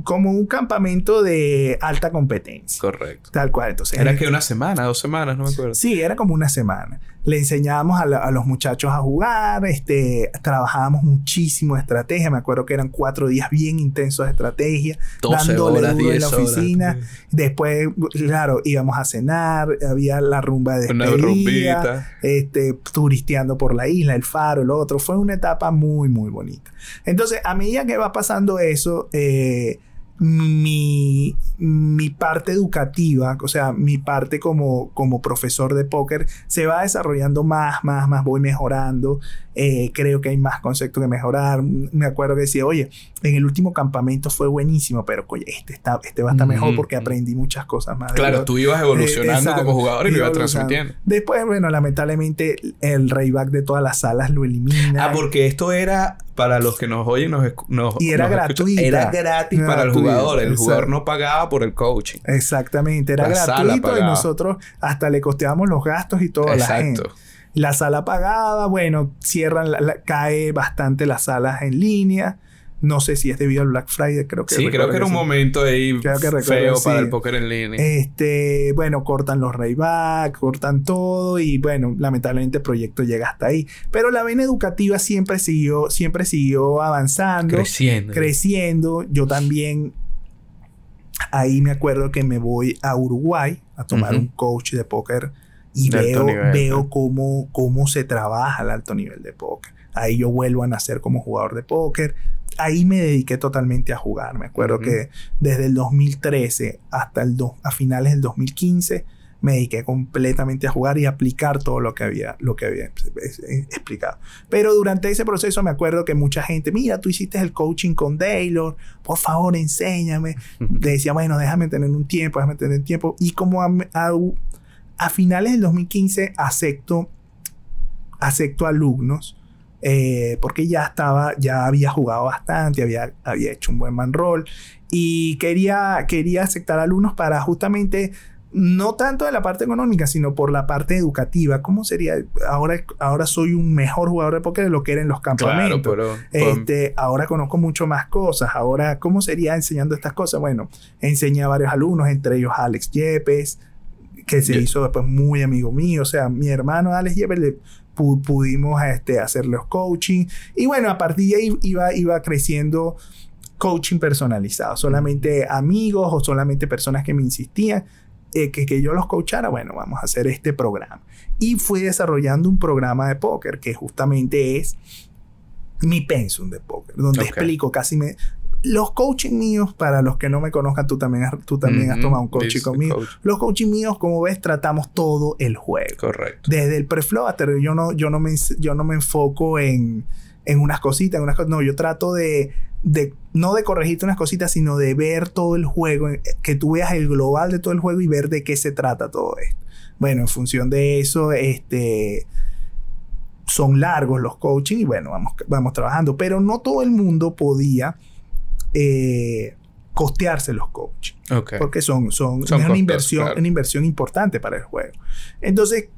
como un campamento de alta competencia. Correcto. Tal cual. Entonces, Era que una semana, dos semanas, no me acuerdo. Sí, era como una semana. Le enseñábamos a, la- a los muchachos a jugar, este, trabajábamos muchísimo de estrategia. Me acuerdo que eran cuatro días bien intensos de estrategia, 12 dándole horas, duro en 10 la horas. oficina. Después, claro, íbamos a cenar, había la rumba de despedida, este, turisteando por la isla, el faro, el otro. Fue una etapa muy, muy bonita. Entonces, a medida que va pasando eso, eh, mi, mi parte educativa, o sea, mi parte como, como profesor de póker, se va desarrollando más, más, más, voy mejorando. Eh, creo que hay más conceptos que mejorar. Me acuerdo que decía, oye, en el último campamento fue buenísimo, pero oye, este, está, este va a estar mejor porque aprendí muchas cosas más. Claro, lo- tú ibas evolucionando Eh, exacto. como jugador y lo Iba ibas evolucionando. transmitiendo. Después, bueno, lamentablemente el rayback de todas las salas lo elimina. Ah, porque esto era para los que nos oyen, nos, nos Y era nos gratuita. Era gratis para el jugador. El exacto. jugador no pagaba por el coaching. Exactamente, era La gratuito y nosotros hasta le costeábamos los gastos y todo a la gente. Exacto. La sala pagada, bueno, cierran, la- la- cae bastante las salas en línea. No sé si es debido al Black Friday, creo que Sí, creo que era un sí. momento ahí Creo que feo sí. para el póker en línea. Este, bueno, cortan los rayback, cortan todo y bueno, lamentablemente el proyecto llega hasta ahí. Pero la vena educativa siempre siguió, siempre siguió avanzando, creciendo. creciendo. Yo también, ahí me acuerdo que me voy a Uruguay a tomar un coach de póker y De veo, nivel, veo ¿no? cómo, cómo se trabaja al alto nivel de póker. Ahí yo vuelvo a nacer como jugador de póker. Ahí me dediqué totalmente a jugar. Me acuerdo que desde el 2013 hasta el do- a finales del 2015 me dediqué completamente a jugar y a aplicar todo lo que había, lo que había explicado. Pero durante ese proceso me acuerdo que mucha gente, mira, tú hiciste el coaching con Taylor, por favor enséñame. Le decía, bueno, déjame tener un tiempo, déjame tener un tiempo. Y como a, a- a finales del 2015 acepto, acepto alumnos, eh, porque ya estaba, ya había jugado bastante, había, había hecho un buen man roll y quería, quería aceptar alumnos para justamente no tanto de la parte económica, sino por la parte educativa. ¿Cómo sería? Ahora, ahora soy un mejor jugador de póker de lo que era en los Claro, campamentos. pero... Este, ahora conozco mucho más cosas. Ahora, ¿cómo sería enseñando estas cosas? Bueno, enseñé a varios alumnos, entre ellos Alex Yepes, que se Ye- hizo después muy amigo mío. O sea, mi hermano Alex Yepes le pu- pudimos este, hacerle los coaching. Y bueno, a partir de ahí iba, iba creciendo coaching personalizado. Solamente amigos o solamente personas que me insistían eh, que, que yo los coachara. Bueno, vamos a hacer este programa. Y fui desarrollando un programa de póker que justamente es mi pensum de póker, donde explico casi me... Los coaching míos, para los que no me conozcan, tú también has, tú también has tomado un coaching conmigo. coach. Los coaching míos, como ves, tratamos todo el juego. Correcto. Desde el pre-flow hasta yo no, yo no me, yo no me enfoco en, en unas cositas, en unas cosas. No, yo trato de, de, no de corregirte unas cositas, sino de ver todo el juego, eh, que tú veas el global de todo el juego y ver de qué se trata todo esto. Bueno, en función de eso, este, son largos los coaching y bueno, vamos, vamos trabajando, pero no todo el mundo podía eh, costearse los coaching. Porque son, son, una, inversión, una inversión importante para el juego. Entonces,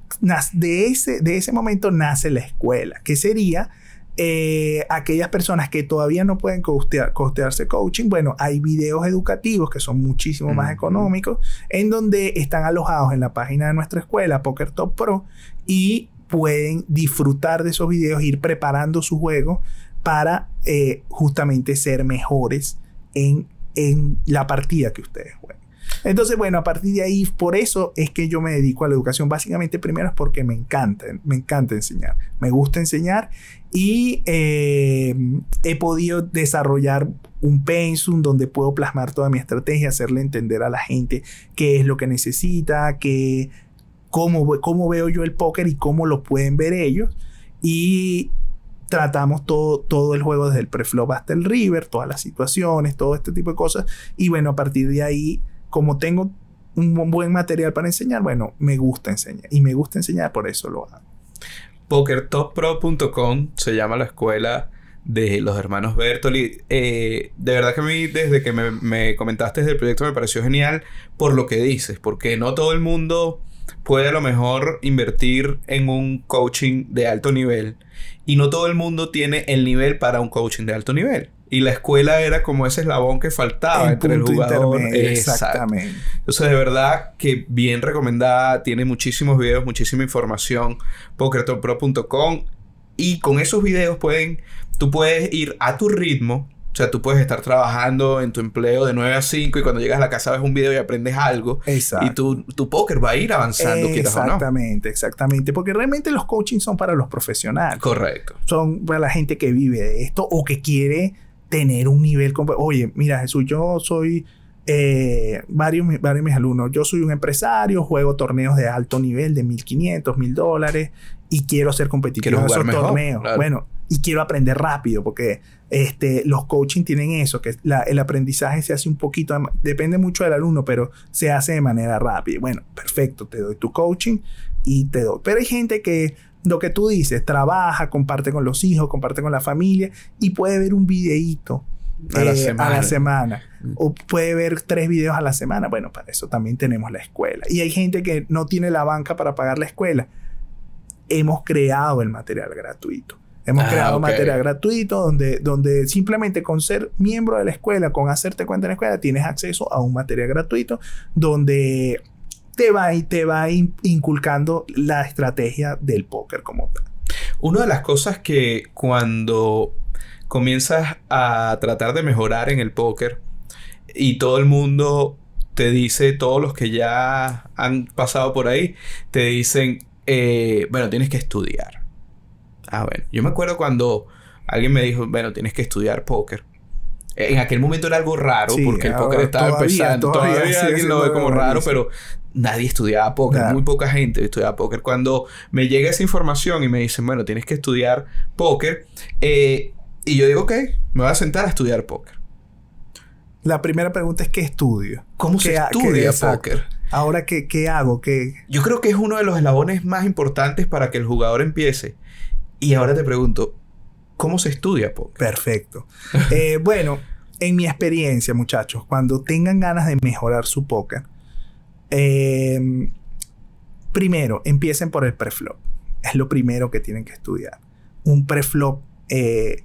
de ese, de ese momento nace la escuela, que sería eh, aquellas personas que todavía no pueden costearse coaching, bueno, hay videos educativos que son muchísimo más económicos, en donde están alojados en la página de nuestra escuela, Poker Top Pro, y pueden disfrutar de esos videos, ir preparando su juego para eh, justamente ser mejores en, en la partida que ustedes jueguen. Entonces, bueno, a partir de ahí, por eso es que yo me dedico a la educación. Básicamente, primero es porque me encanta, me encanta enseñar. Me gusta enseñar y eh, he podido desarrollar un pensum donde puedo plasmar toda mi estrategia, hacerle entender a la gente qué es lo que necesita, qué, cómo, cómo veo yo el póker y cómo lo pueden ver ellos. Y tratamos todo, todo el juego desde el preflop hasta el river, todas las situaciones, todo este tipo de cosas. Y bueno, a partir de ahí como tengo un buen material para enseñar, bueno, me gusta enseñar. Y me gusta enseñar, por eso lo hago. PokerTopPro.com se llama la escuela de los hermanos Bertoli. Eh, de verdad que a mí, desde que me, me comentaste del proyecto, me pareció genial por lo que dices, porque no todo el mundo puede a lo mejor invertir en un coaching de alto nivel y no todo el mundo tiene el nivel para un coaching de alto nivel. Y la escuela era como ese eslabón que faltaba entre el jugador. Exactamente. Entonces, de verdad que bien recomendada. Tiene muchísimos videos, muchísima información. PokerTopPro.com. Y con esos videos pueden, tú puedes ir a tu ritmo. O sea, tú puedes estar trabajando en tu empleo de 9 a 5 y cuando llegas a la casa ves un video y aprendes algo. Exacto. Y tu, tu póker va a ir avanzando, Exactamente, exactamente. Porque realmente los coaching son para los profesionales. Correcto. Son para la gente que vive de esto o que quiere tener un nivel... Oye, mira Jesús, yo soy... Eh, varios, varios mis alumnos, yo soy un empresario, juego torneos de alto nivel de 1500, 1000 dólares y quiero ser competitivo en esos torneos. Bueno, y quiero aprender rápido porque este, los coaching tienen eso, que el aprendizaje se hace un poquito, depende mucho del alumno, pero se hace de manera rápida. Bueno, perfecto, te doy tu coaching y te doy. Pero hay gente que lo que tú dices, trabaja, comparte con los hijos, comparte con la familia y puede ver un videíto a, la eh, semana. Mm. O puede ver tres videos a la semana. Bueno, para eso también tenemos la escuela. Y hay gente que no tiene la banca para pagar la escuela. Hemos creado el material gratuito. Hemos ah, creado material gratuito donde, donde simplemente con ser miembro de la escuela, con hacerte cuenta en la escuela, tienes acceso a un material gratuito donde te va, te va inculcando la estrategia del póker como tal. Una de las cosas que cuando comienzas a tratar de mejorar en el póker y todo el mundo te dice, todos los que ya han pasado por ahí, te dicen, eh, bueno, tienes que estudiar. Ah, bueno, yo me acuerdo cuando alguien me dijo, bueno, tienes que estudiar póker. En aquel momento era algo raro porque el póker estaba empezando. Todavía, alguien lo ve como raro, pero nadie estudiaba póker, muy poca gente estudiaba póker. Cuando me llega esa información y me dicen, bueno, tienes que estudiar póker, eh, y yo digo, ok, me voy a sentar a estudiar póker. La primera pregunta es, ¿qué estudio? ¿Cómo se estudia póker? Ahora, ¿qué, ¿qué hago? ¿Qué... Yo creo que es uno de los eslabones más importantes para que el jugador empiece. Y ahora te pregunto, ¿cómo se estudia póker? Perfecto. Eh, bueno, en mi experiencia, muchachos, cuando tengan ganas de mejorar su póker, Em, primero, empiecen por el preflop. Es lo primero que tienen que estudiar. Un preflop. Eh,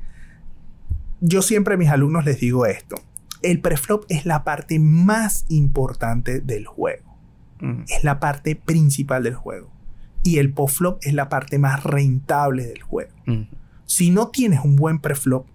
yo siempre a mis alumnos les digo esto. El preflop es la parte más importante del juego. Es la parte principal del juego. Y el postflop es la parte más rentable del juego. Si no tienes un buen preflop,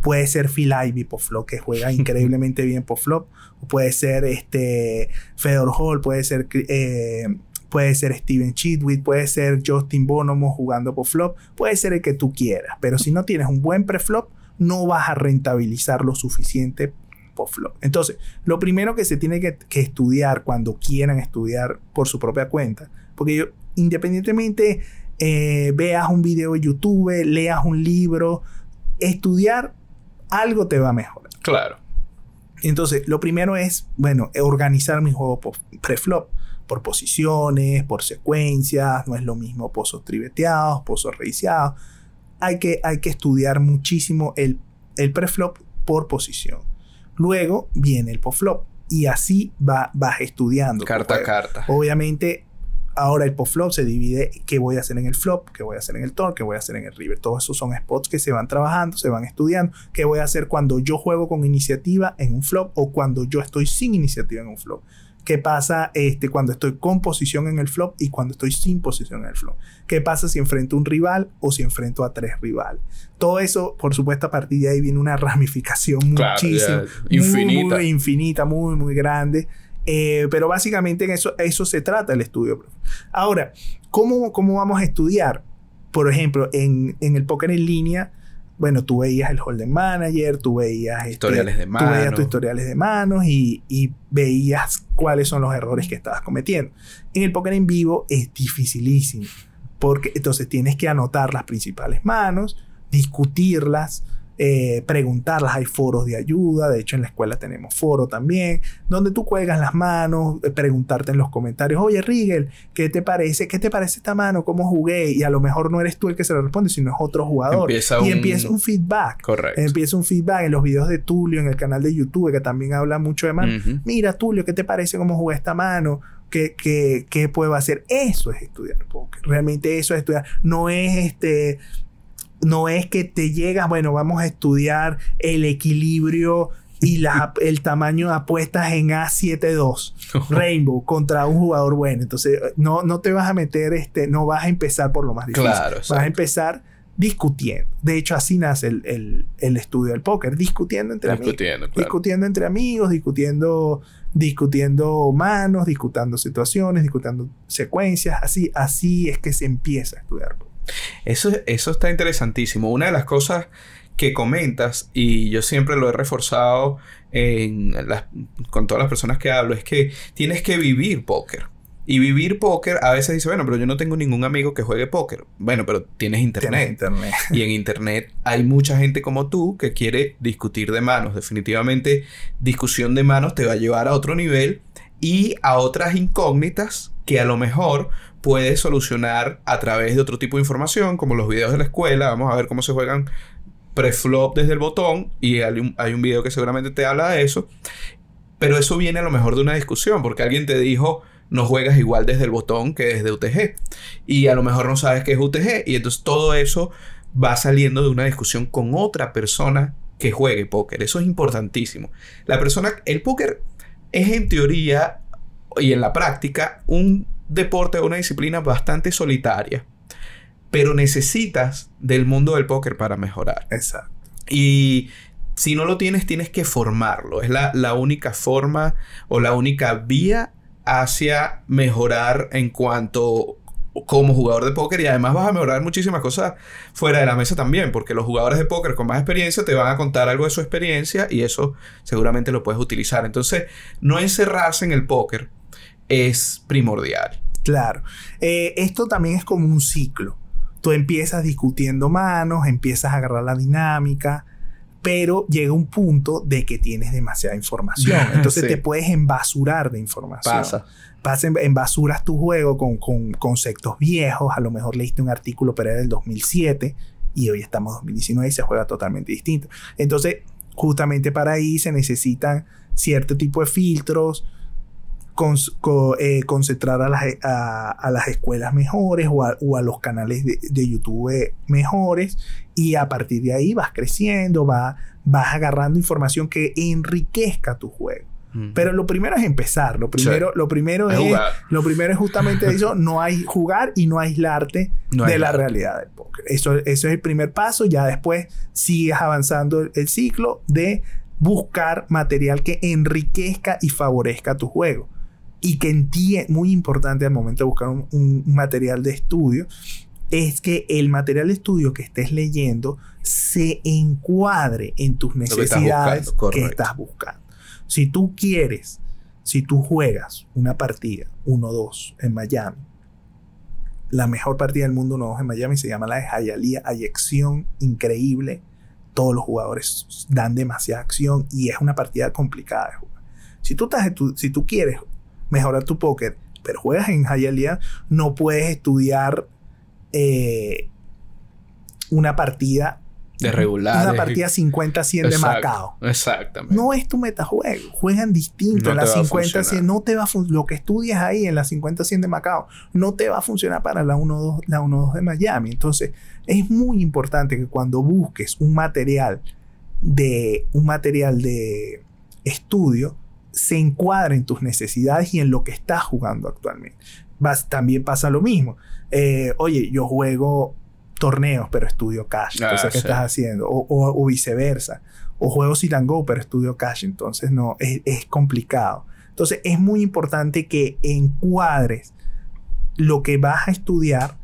puede ser Phil Ivey flop que juega increíblemente bien flop o puede ser este Fedor Hall, puede ser eh, puede ser Steven Chidwick, puede ser Justin Bonomo jugando flop puede ser el que tú quieras, pero si no tienes un buen preflop, no vas a rentabilizar lo suficiente flop. Entonces, lo primero que se tiene que, que, estudiar cuando quieran estudiar por su propia cuenta, porque yo, independientemente eh, veas un video de YouTube, leas un libro, estudiar algo te va a mejorar. Claro. Entonces, lo primero es, bueno, organizar mi juego pre-flop por posiciones, por secuencias, no es lo mismo pozos triveteados, pozos reiciados. Hay que, hay que estudiar muchísimo el, el preflop por posición. Luego viene el postflop y así va, vas estudiando. Carta a carta. Obviamente, ahora el postflop se divide qué voy a hacer en el flop, qué voy a hacer en el turn, qué voy a hacer en el river. Todos esos son spots que se van trabajando, se van estudiando. ¿Qué voy a hacer cuando yo juego con iniciativa en un flop o cuando yo estoy sin iniciativa en un flop? ¿Qué pasa este, cuando estoy con posición en el flop y cuando estoy sin posición en el flop? ¿Qué pasa si enfrento a un rival o si enfrento a tres rivales? Todo eso, por supuesto, a partir de ahí viene una ramificación muchísimo. infinita. Muy, infinita, muy, muy grande. Eh, pero básicamente en eso, eso se trata el estudio. Ahora, ¿cómo, ¿cómo vamos a estudiar? Por ejemplo, en, en el póker en línea, bueno, tú veías el Hold'em Manager, tú veías... Este, historiales de manos. Tú veías tus historiales de manos y, y, veías cuáles son los errores que estabas cometiendo. En el póker en vivo es dificilísimo, porque entonces tienes que anotar las principales manos, discutirlas, eh, preguntarlas, hay foros de ayuda, de hecho en la escuela tenemos foro también, donde tú cuelgas las manos, eh, preguntarte en los comentarios, oye Rigel, ¿qué te parece? ¿Qué te parece esta mano? ¿Cómo jugué? Y a lo mejor no eres tú el que se lo responde, sino es otro jugador. y empieza un feedback. Correcto. Empieza un feedback en los videos de Tulio, en el canal de YouTube, que también habla mucho de mano. Mira, Tulio, ¿qué te parece cómo jugué esta mano? ¿Qué, qué, qué puedo hacer? Eso es estudiar. Realmente eso es estudiar. No es este no es que te llegas, bueno, vamos a estudiar el equilibrio y la, el tamaño de apuestas en A72 Rainbow contra un jugador bueno. Entonces, no, no te vas a meter, este, no vas a empezar por lo más difícil. vas a empezar discutiendo. De hecho, así nace el, el, estudio del póker, discutiendo entre discutiendo, amigos. Discutiendo entre amigos, discutiendo, discutiendo manos, discutiendo situaciones, discutiendo secuencias. Así, así es que se empieza a estudiar póker. Eso, eso está interesantísimo. Una de las cosas que comentas, y yo siempre lo he reforzado en con todas las personas que hablo, es que tienes que vivir póker. Y vivir póker, a veces dice, bueno, pero yo no tengo ningún amigo que juegue póker. Bueno, pero tienes internet. internet. y en internet hay mucha gente como tú que quiere discutir de manos. Definitivamente, discusión de manos te va a llevar a otro nivel y a otras incógnitas que a lo mejor puedes solucionar a través de otro tipo de información, como los videos de la escuela. Vamos a ver cómo se juegan preflop desde el botón y hay un, hay un video que seguramente te habla de eso. Pero eso viene a lo mejor de una discusión, porque alguien te dijo, no juegas igual desde el botón que desde UTG. Y a lo mejor no sabes qué es UTG. Y entonces todo eso va saliendo de una discusión con otra persona que juegue póker. Eso es importantísimo. La persona, el póker es en teoría y en la práctica un deporte o una disciplina bastante solitaria, pero necesitas del mundo del póker para mejorar. Exacto. Y si no lo tienes, tienes que formarlo. Es la, la única forma o la única vía hacia mejorar en cuanto como jugador de póker y además vas a mejorar muchísimas cosas fuera de la mesa también, porque los jugadores de póker con más experiencia te van a contar algo de su experiencia y eso seguramente lo puedes utilizar. Entonces, no encerrarse en el póker es primordial. Claro. Eh, esto también es como un ciclo. Tú empiezas discutiendo manos, empiezas a agarrar la dinámica, pero llega un punto de que tienes demasiada información. Entonces te puedes embasurar de información. Pasa. Pasa, embasuras tu juego con, con, conceptos viejos. A lo mejor leíste un artículo, pero era del 2007 y hoy estamos en 2019 y se juega totalmente distinto. Entonces, justamente para ahí se necesitan cierto tipo de filtros, eh, concentrar a las, a, las, escuelas mejores o a, los canales de, YouTube mejores y a partir de ahí vas creciendo, va, vas agarrando información que enriquezca tu juego. Pero lo primero es empezar. Lo primero, lo primero es, lo primero es justamente eso. No hay jugar y no aislarte de la realidad del póker. Eso, eso es el primer paso. Ya después sigues avanzando el ciclo de buscar material que enriquezca y favorezca tu juego y que entiende, muy importante al momento de buscar un, material de estudio, es que el material de estudio que estés leyendo se encuadre en tus necesidades que estás buscando. Si tú quieres, si tú juegas una partida 1-2 en Miami la mejor partida del mundo nuevos en Miami se llama la de Hialeah. Hay acción increíble. Todos los jugadores dan demasiada acción y es una partida complicada de jugar. Si tú, estás, si tú quieres mejorar tu póker, pero juegas en Hialeah, no puedes estudiar eh, una partida de regular. Una partida 50-100 de Macao. Exactamente. No es tu metajuego. Juegan distinto. en la 50-100 no te va a Lo que estudias ahí en la 50-100 de Macao no te va a funcionar para la 1-2 la 1-2 de Miami. Entonces, es muy importante que cuando busques un material de un material de estudio se encuadre en tus necesidades y en lo que estás jugando actualmente. Vas, también pasa lo mismo. Eh, oye, yo juego torneos, pero estudio cash. Entonces, ah, ¿qué estás haciendo? O, viceversa. O juego sit and go, pero estudio cash. Entonces, no, es, complicado. Entonces, es muy importante que encuadres lo que vas a estudiar,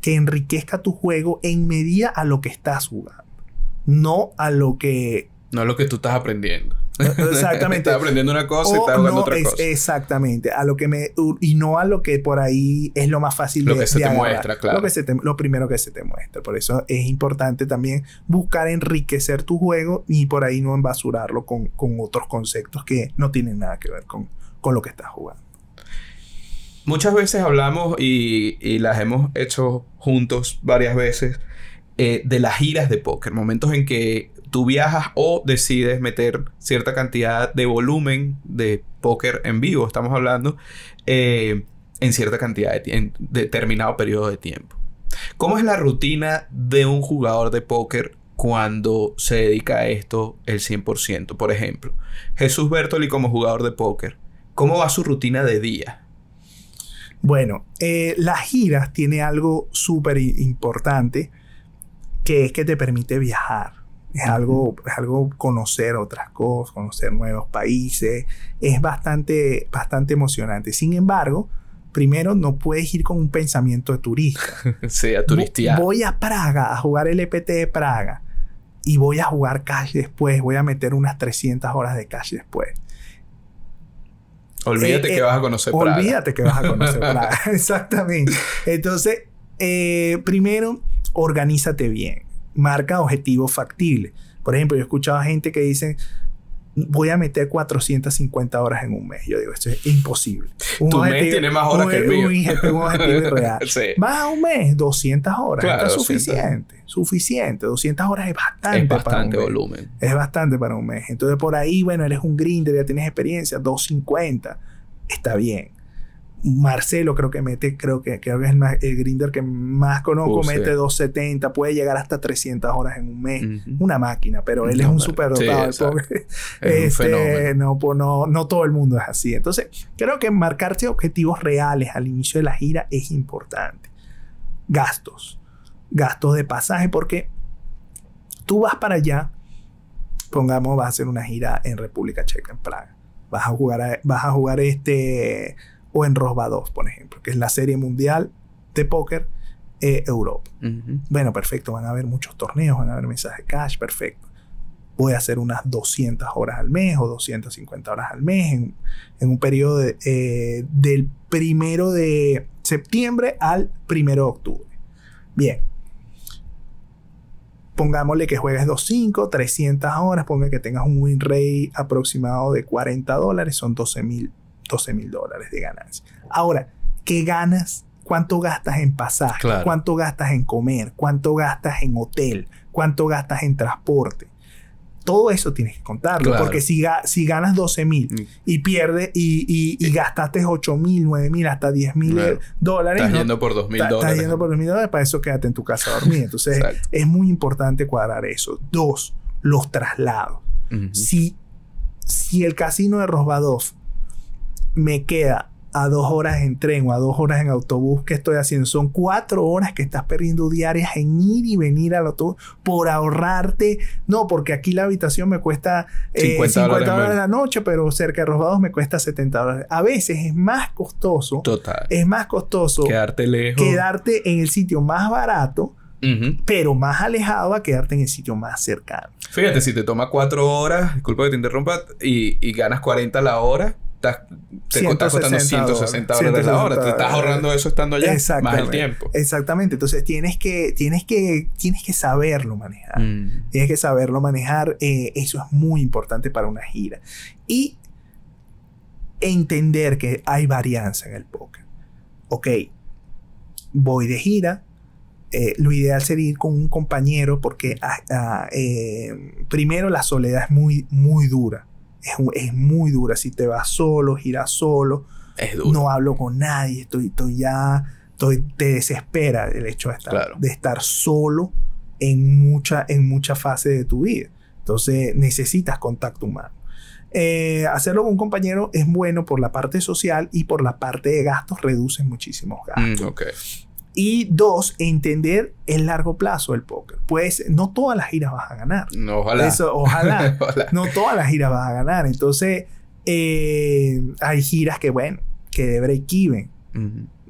que enriquezca tu juego en medida a lo que estás jugando. No a lo que... No a lo que tú estás aprendiendo. Exactamente. Estás aprendiendo una cosa y estás jugando otra cosa. Exactamente. A lo que me, y no a lo que por ahí es lo más fácil lo que se te muestra, claro. Lo, que se lo primero que se te muestra. Por eso es importante también buscar enriquecer tu juego y por ahí no embasurarlo con, con otros conceptos que no tienen nada que ver con, con lo que estás jugando. Muchas veces hablamos y, y las hemos hecho juntos varias veces eh, de las giras de póker, momentos en que tú viajas o decides meter cierta cantidad de volumen de póker en vivo, estamos hablando, eh, en cierta cantidad de en determinado periodo de tiempo. ¿Cómo es la rutina de un jugador de póker cuando se dedica a esto el 100%? Por ejemplo, Jesús Bertoli como jugador de póker, ¿cómo va su rutina de día? Bueno, eh, las giras tiene algo súper importante que es que te permite viajar. Es algo, es algo conocer otras cosas, conocer nuevos países. Es bastante, bastante emocionante. Sin embargo, primero no puedes ir con un pensamiento de turista. sí, a turistear. Voy a Praga a jugar el EPT de Praga y voy a jugar cash después. Voy a meter unas 300 horas de cash después. Olvídate eh, que vas a conocer Praga. Olvídate que vas a conocer Praga. Exactamente. Entonces, eh, primero, organízate bien marca objetivos factibles. Por ejemplo, yo he escuchado a gente que dice, voy a meter 450 horas en un mes. Yo digo, esto es imposible. Un tu mes tiene más horas que el mío. Un, objetivo real. Más a un mes, 200 horas. es suficiente. Suficiente. 200 horas es bastante. Es bastante volumen. Es bastante para un mes. Entonces, por ahí, bueno, eres un grinder, ya tienes experiencia, 250. Está bien. Marcelo creo que mete, creo que, creo que es el, grinder que más conozco, mete 270, puede llegar hasta 300 horas en un mes. Una máquina, pero él es un superdotado. este, no, pues no, no todo el mundo es así. Entonces, creo que marcarse objetivos reales al inicio de la gira es importante. Gastos. Gastos de pasaje, porque tú vas para allá, pongamos, vas a hacer una gira en República Checa, en Praga. Vas a jugar, vas a jugar este o en Rosba 2, por ejemplo, que es la serie mundial de póker eh, Europa. Bueno, perfecto, van a haber muchos torneos, van a haber mensajes de cash, perfecto. Voy a hacer unas 200 horas al mes o 250 horas al mes en, un periodo eh, del primero de septiembre al primero de octubre. Bien. Pongámosle que juegues 2.5, 300 horas, ponga que tengas un win rate aproximado de 40 dólares, son 12 mil 12 mil dólares de ganancia. Ahora, ¿qué ganas? ¿Cuánto gastas en pasaje? ¿Cuánto gastas en comer? ¿Cuánto gastas en hotel? ¿Cuánto gastas en transporte? Todo eso tienes que contarlo, porque si, si ganas 12 mil mm. y pierdes y, y, gastaste 8 mil, 9 mil, hasta 10 mil dólares. Estás yendo por 2 mil dólares. Estás yendo por 2 mil dólares, para eso quédate en tu casa a dormir. Entonces, es muy importante cuadrar eso. Dos, los traslados. si, si el casino de Rosbadov me queda a dos horas en tren o a dos horas en autobús que estoy haciendo. Son cuatro horas que estás perdiendo diarias en ir y venir al autobús por ahorrarte. No, porque aquí la habitación me cuesta 50, eh, dólares, la noche, pero cerca de Robados me cuesta 70 dólares. A veces es más costoso. Total. Es más costoso. Quedarte lejos. Quedarte en el sitio más barato. Pero más alejado a quedarte en el sitio más cercano. Fíjate, si te toma cuatro horas, disculpa que te interrumpa, y, y ganas 40 la hora, estás, te está costando 160 dólares la hora. Te estás ahorrando eso estando allá más el tiempo. Exactamente. Entonces tienes que, tienes que, tienes que saberlo manejar. Mm. Tienes que saberlo manejar. Eh, eso es muy importante para una gira. Y entender que hay varianza en el póker. Ok, voy de gira. Eh, lo ideal sería ir con un compañero porque ah, ah, eh, primero la soledad es muy, muy dura es, muy dura. Si te vas solo, giras solo, no hablo con nadie, estoy, estoy ya, estoy, te desespera el hecho de estar, de estar solo en mucha, en mucha fase de tu vida. Entonces necesitas contacto humano. Eh, hacerlo con un compañero es bueno por la parte social y por la parte de gastos reduce muchísimos gastos. Mm, y dos, entender el largo plazo del póker. Pues no todas las giras vas a ganar. No, ojalá. Eso, ojalá. No todas las giras vas a ganar. Entonces, eh, hay giras que, bueno, que de break even.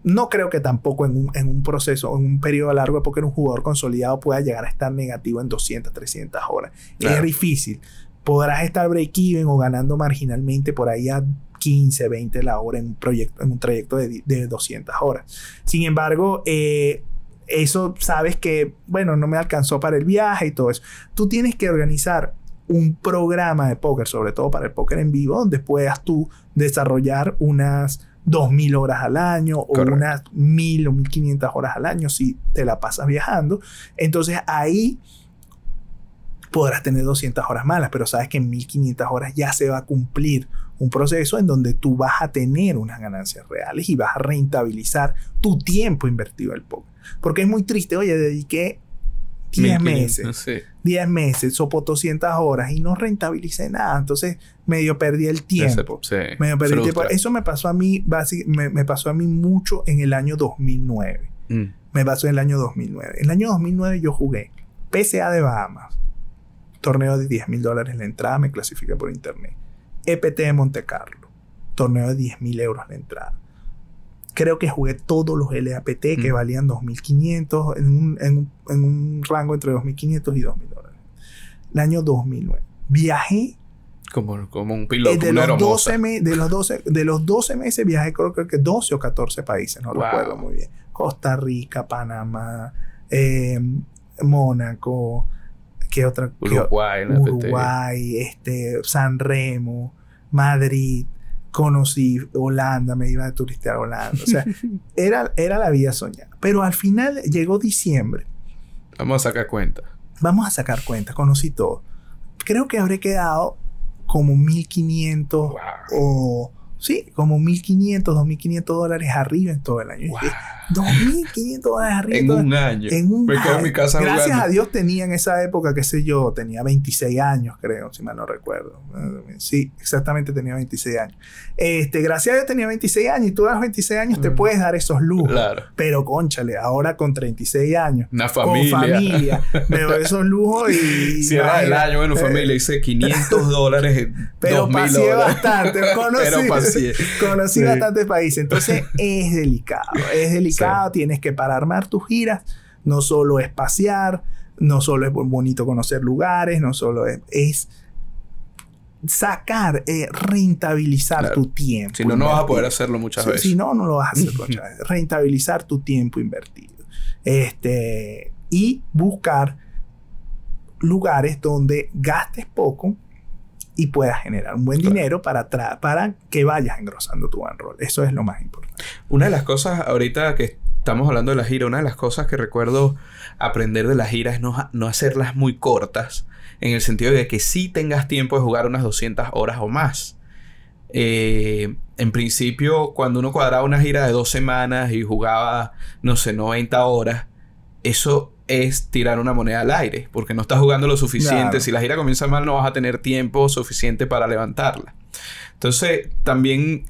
No creo que tampoco en un, en un, proceso, en un periodo largo de póker, un jugador consolidado pueda llegar a estar negativo en 200, 300 horas. Es difícil. Podrás estar break even o ganando marginalmente por ahí a 15, 20 la hora en un, proyecto, en un trayecto de, de 200 horas. Sin embargo, eh, eso sabes que, bueno, no me alcanzó para el viaje y todo eso. Tú tienes que organizar un programa de póker, sobre todo para el póker en vivo, donde puedas tú desarrollar unas 2.000 horas al año o unas 1.000 o 1.500 horas al año si te la pasas viajando. Entonces ahí podrás tener 200 horas malas, pero sabes que en 1500 horas ya se va a cumplir un proceso en donde tú vas a tener unas ganancias reales y vas a rentabilizar tu tiempo invertido al poker. Porque es muy triste, oye, dediqué 10 meses, 10 meses, sopo 200 horas y no rentabilicé nada. Entonces, medio perdí el tiempo. medio perdí el tiempo. Eso me pasó a mí, me, me, pasó a mí mucho en el año 2009. Mm. Me pasó en el año 2009. En el año 2009 yo jugué PCA de Bahamas, torneo de 10 mil dólares la entrada, me clasifica por internet. EPT de Monte Carlo, torneo de 10 mil euros la entrada. Creo que jugué todos los LAPT que mm. valían 2.500 en un, en, en un rango entre 2.500 y 2.000 dólares. El año 2009. Viajé como, como, un piloto. de, los 12 de, los 12, de los 12 meses viajé creo, que 12 o 14 países, no recuerdo muy bien. Costa Rica, Panamá, eh, Mónaco, ¿Qué otra? Uruguay, Uruguay, este, San Remo, Madrid. Conocí Holanda, me iba a turistear a Holanda. O sea, era, era la vida soñada. Pero al final llegó diciembre. Vamos a sacar cuenta. Vamos a sacar cuenta. Conocí todo. Creo que habré quedado como 1500 o Sí, como 1.500, 2.500 dólares arriba en todo el año. 2.500 dólares arriba. En un año. En un Me quedo en mi casa Gracias a Dios tenía en esa época, qué sé yo, tenía 26 años, creo, si mal no recuerdo. Sí, exactamente tenía 26 años. Este, gracias a Dios tenía 26 años y tú a los 26 años te mm. puedes dar esos lujos. Claro. Pero, conchale, ahora con 36 años. Una familia. Con familia. me doy esos lujos y... Cierra el año, bueno, familia, hice 500 dólares, Pero pasé bastante. Conocí, pero pasé. Conocí bastantes países. Entonces, es delicado. Es delicado. Tienes que para armar tus giras. No solo es pasear, no solo es bonito conocer lugares, no solo es, sacar, eh, rentabilizar tu tiempo. Si no, no vas a poder hacerlo muchas veces. Si no, no lo vas a hacer muchas veces. Rentabilizar tu tiempo invertido. Este, y buscar lugares donde gastes poco y puedas generar un buen dinero para, para que vayas engrosando tu roll. Eso es lo más importante. Una de las cosas ahorita que estamos hablando de la gira, una de las cosas que recuerdo aprender de la gira es no, no hacerlas muy cortas, en el sentido de que sí tengas tiempo de jugar unas 200 horas o más. Eh, en principio, cuando uno cuadraba una gira de dos semanas y jugaba, no sé, 90 horas, eso es tirar una moneda al aire, porque no estás jugando lo suficiente. Si la gira comienza mal, no vas a tener tiempo suficiente para levantarla. Entonces, también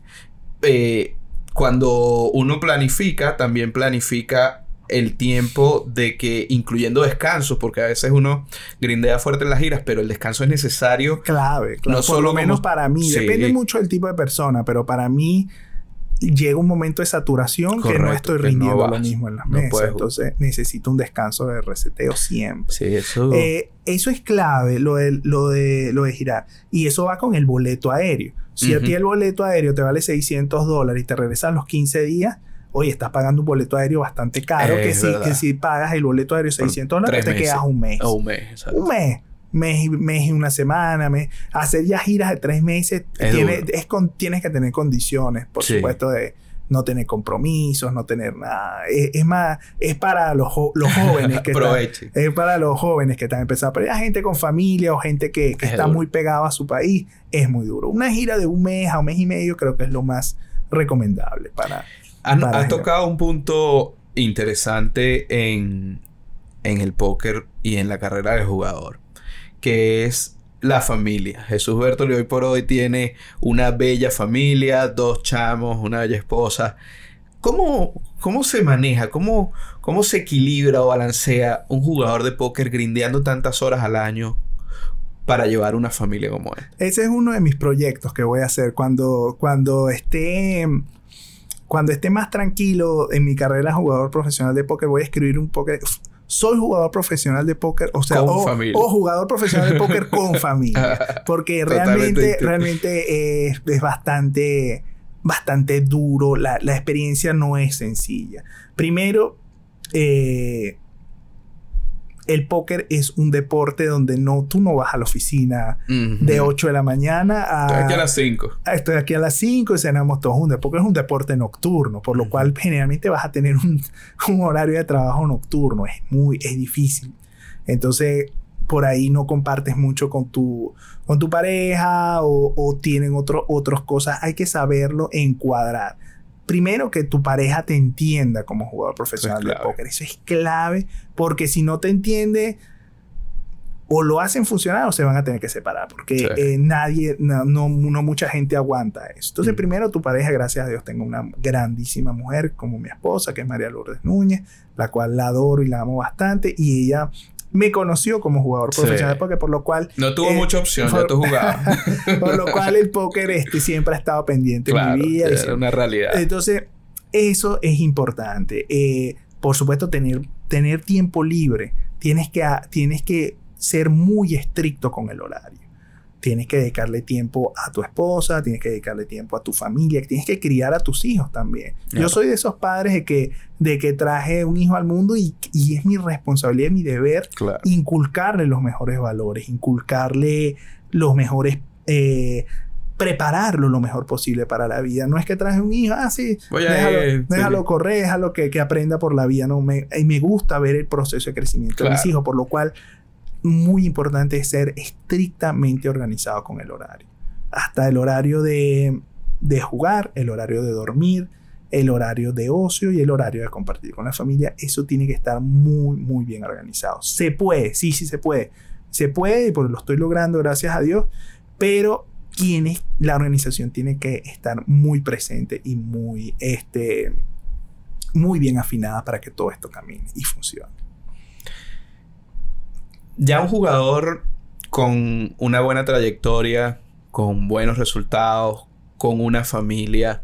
eh, cuando uno planifica, también planifica el tiempo de que, incluyendo descansos, porque a veces uno grindea fuerte en las giras, pero el descanso es necesario. Clave, claro. No solo menos para mí. Depende mucho del tipo de persona, pero para mí llega un momento de saturación que no estoy rindiendo lo mismo en las mesas. Entonces necesito un descanso de reseteo siempre. Sí, eso. Eh, eso es clave, lo de, lo, de, lo de girar. Y eso va con el boleto aéreo. O Si a ti el boleto aéreo te vale 600 dólares y te regresas a los 15 días, oye, estás pagando un boleto aéreo bastante caro, que si, que si pagas el boleto aéreo 600 dólares, te quedas un mes. un mes, exacto. Un mes. Mes, mes y una semana, mes. hacer ya giras de tres meses, tiene, es con, tienes que tener condiciones, por supuesto, de no tener compromisos, no tener nada. Es, más, es para los, los jóvenes que están, es para los jóvenes que están empezando. Pero hay gente con familia o gente que, está muy pegada a su país, es muy duro. Una gira de un mes a un mes y medio creo que es lo más recomendable para... Han, tocado un punto interesante en, en el póker y en la carrera del jugador, que es la familia. Jesús Bertoli hoy por hoy tiene una bella familia, dos chamos, una bella esposa. ¿Cómo, cómo se maneja? ¿Cómo, ¿Cómo se equilibra o balancea un jugador de póker grindeando tantas horas al año para llevar una familia como él? Ese es uno de mis proyectos que voy a hacer cuando, cuando esté cuando esté más tranquilo en mi carrera jugador profesional de póker, voy a escribir un póker. Soy jugador profesional de póker, o sea, o, jugador profesional de póker con familia. Porque realmente, realmente es, es, bastante, bastante duro. La, la, experiencia no es sencilla. Primero, eh, el póker es un deporte donde no, tú no vas a la oficina de 8 de la mañana a... Estoy aquí a las 5. Estoy aquí a las 5 y cenamos todos juntos. Porque es un deporte nocturno, por lo cual generalmente vas a tener un, horario de trabajo nocturno. Es muy, es difícil. Entonces, por ahí no compartes mucho con tu, con tu pareja o, o tienen otras cosas. Hay que saberlo encuadrar primero que tu pareja te entienda como jugador profesional de póker. Eso es clave porque si no te entiende o lo hacen funcionar o se van a tener que separar porque eh, nadie, no, no, mucha gente aguanta eso. Entonces, mm. primero tu pareja, gracias a Dios, tengo una grandísima mujer como mi esposa, que es María Lourdes Núñez, la cual la adoro y la amo bastante y ella me conoció como jugador profesional póker, por lo cual... No tuvo eh, mucha opción, ya tú jugabas. por lo cual el póker este siempre ha estado pendiente en mi vida. Es una realidad. Entonces, eso es importante. Eh, por supuesto, tener, tener tiempo libre. Tienes que, tienes que ser muy estricto con el horario tienes que dedicarle tiempo a tu esposa, tienes que dedicarle tiempo a tu familia, tienes que criar a tus hijos también. Yo soy de esos padres de que, de que traje un hijo al mundo y, es mi responsabilidad, mi deber inculcarle los mejores valores, inculcarle los mejores... Eh, prepararlo lo mejor posible para la vida. No es que traje un hijo, ah, sí, déjalo, correr, déjalo que, que, aprenda por la vida. No, me, y me gusta ver el proceso de crecimiento de mis hijos, por lo cual muy importante ser estrictamente organizado con el horario. Hasta el horario de, de jugar, el horario de dormir, el horario de ocio y el horario de compartir con la familia. Eso tiene que estar muy, muy bien organizado. Se puede, sí, sí se puede. Se puede, porque lo estoy logrando, gracias a Dios, pero tiene, la organización tiene que estar muy presente y muy, este, muy bien afinada para que todo esto camine y funcione ya un jugador con una buena trayectoria, con buenos resultados, con una familia,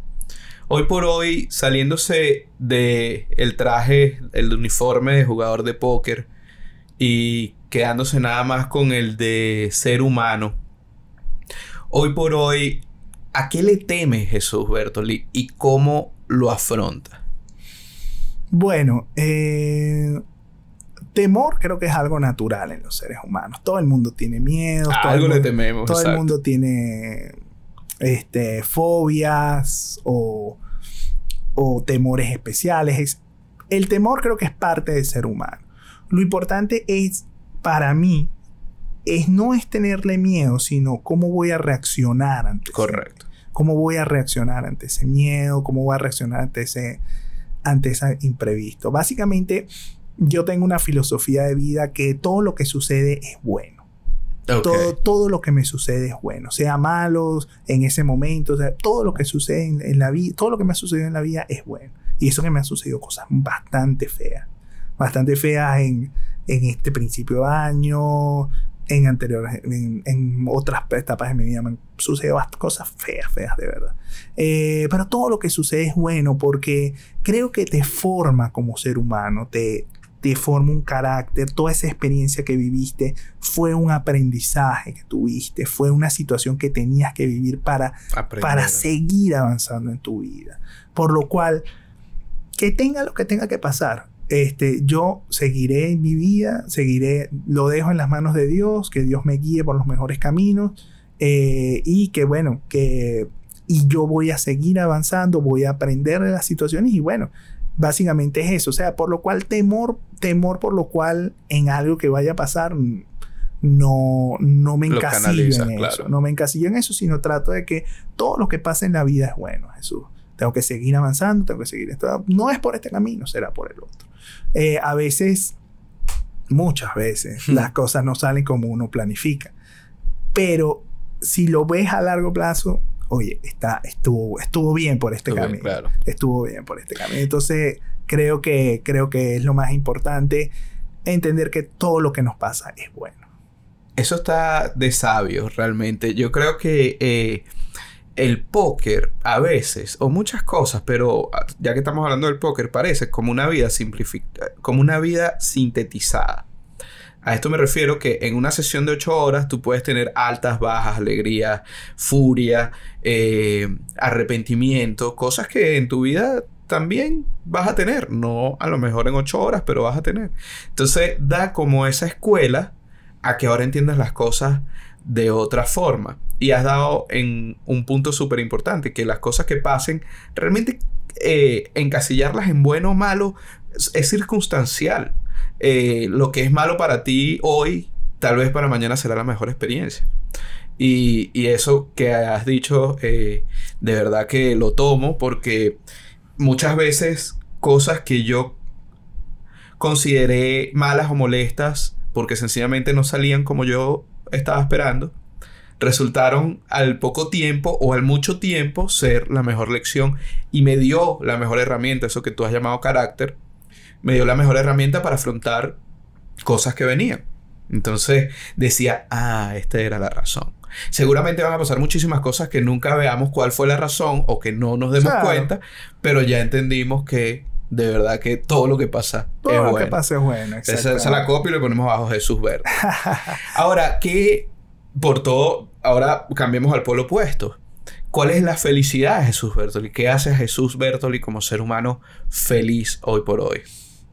hoy por hoy saliéndose de el traje, el uniforme de jugador de póker y quedándose nada más con el de ser humano. Hoy por hoy, ¿a qué le teme Jesús Bertoli y cómo lo afronta? Bueno, eh, temor creo que es algo natural en los seres humanos. Todo el mundo tiene miedo. algo le tememos. Todo el mundo tiene este, fobias o, o temores especiales. el temor creo que es parte del ser humano. Lo importante es, para mí, es no es tenerle miedo, sino cómo voy a reaccionar ante Correcto. cómo voy a reaccionar ante ese miedo, cómo voy a reaccionar ante ese, ante ese imprevisto. Básicamente, yo tengo una filosofía de vida que todo lo que sucede es bueno. Todo, todo lo que me sucede es bueno, sea malo en ese momento, sea, todo lo que sucede en, la vida, todo lo que me ha sucedido en la vida es bueno. Y eso que me ha sucedido cosas bastante feas, bastante feas en, en este principio de año, en anteriores, en, otras etapas de mi vida me han sucedido cosas feas, feas de verdad. Eh, pero todo lo que sucede es bueno porque creo que te forma como ser humano, te, te forma un carácter, toda esa experiencia que viviste fue un aprendizaje que tuviste, fue una situación que tenías que vivir para, para seguir avanzando en tu vida. Por lo cual, que tenga lo que tenga que pasar, este, yo seguiré en mi vida, seguiré, lo dejo en las manos de Dios, que Dios me guíe por los mejores caminos eh, y que bueno, que y yo voy a seguir avanzando, voy a aprender de las situaciones y bueno, básicamente es eso, o sea, por lo cual temor, temor por lo cual en algo que vaya a pasar no, no me encasillo en eso, no me encasillo en eso, sino trato de que todo lo que pasa en la vida es bueno, Jesús. Tengo que seguir avanzando, tengo que seguir esto. No es por este camino, será por el otro. Eh, a veces, muchas veces, las cosas no salen como uno planifica. Pero si lo ves a largo plazo, oye, está, estuvo, estuvo bien por este camino. Estuvo bien por este camino. Entonces, creo que, creo que es lo más importante entender que todo lo que nos pasa es bueno. Eso está de sabio, realmente. Yo creo que eh, el póker a veces, o muchas cosas, pero ah, ya que estamos hablando del póker, parece como una vida simplificada, como una vida sintetizada. A esto me refiero que en una sesión de 8 horas tú puedes tener altas, bajas, alegría, furia, eh, arrepentimiento, cosas que en tu vida también vas a tener. No a lo mejor en 8 horas, pero vas a tener. Entonces da como esa escuela a que ahora entiendas las cosas de otra forma. Y has dado en un punto súper importante, que las cosas que pasen, realmente eh, encasillarlas en bueno o malo es circunstancial. Eh, lo que es malo para ti hoy, tal vez para mañana será la mejor experiencia. Y, eso que has dicho, eh, de verdad que lo tomo porque muchas veces cosas que yo consideré malas o molestas porque sencillamente no salían como yo estaba esperando, resultaron al poco tiempo o al mucho tiempo ser la mejor lección y me dio la mejor herramienta, eso que tú has llamado carácter, me dio la mejor herramienta para afrontar cosas que venían. Entonces decía, ah, esta era la razón. Seguramente van a pasar muchísimas cosas que nunca veamos cuál fue la razón o que no nos demos cuenta, pero ya entendimos que de verdad que todo lo que pasa todo es lo bueno. que pasa es bueno. Esa, esa la copia y le ponemos abajo Jesús Verde. ahora, ¿qué por todo, ahora cambiemos al polo opuesto? ¿Cuál es la felicidad de Jesús Bertoli? ¿Qué hace Jesús Bertoli como ser humano feliz hoy por hoy?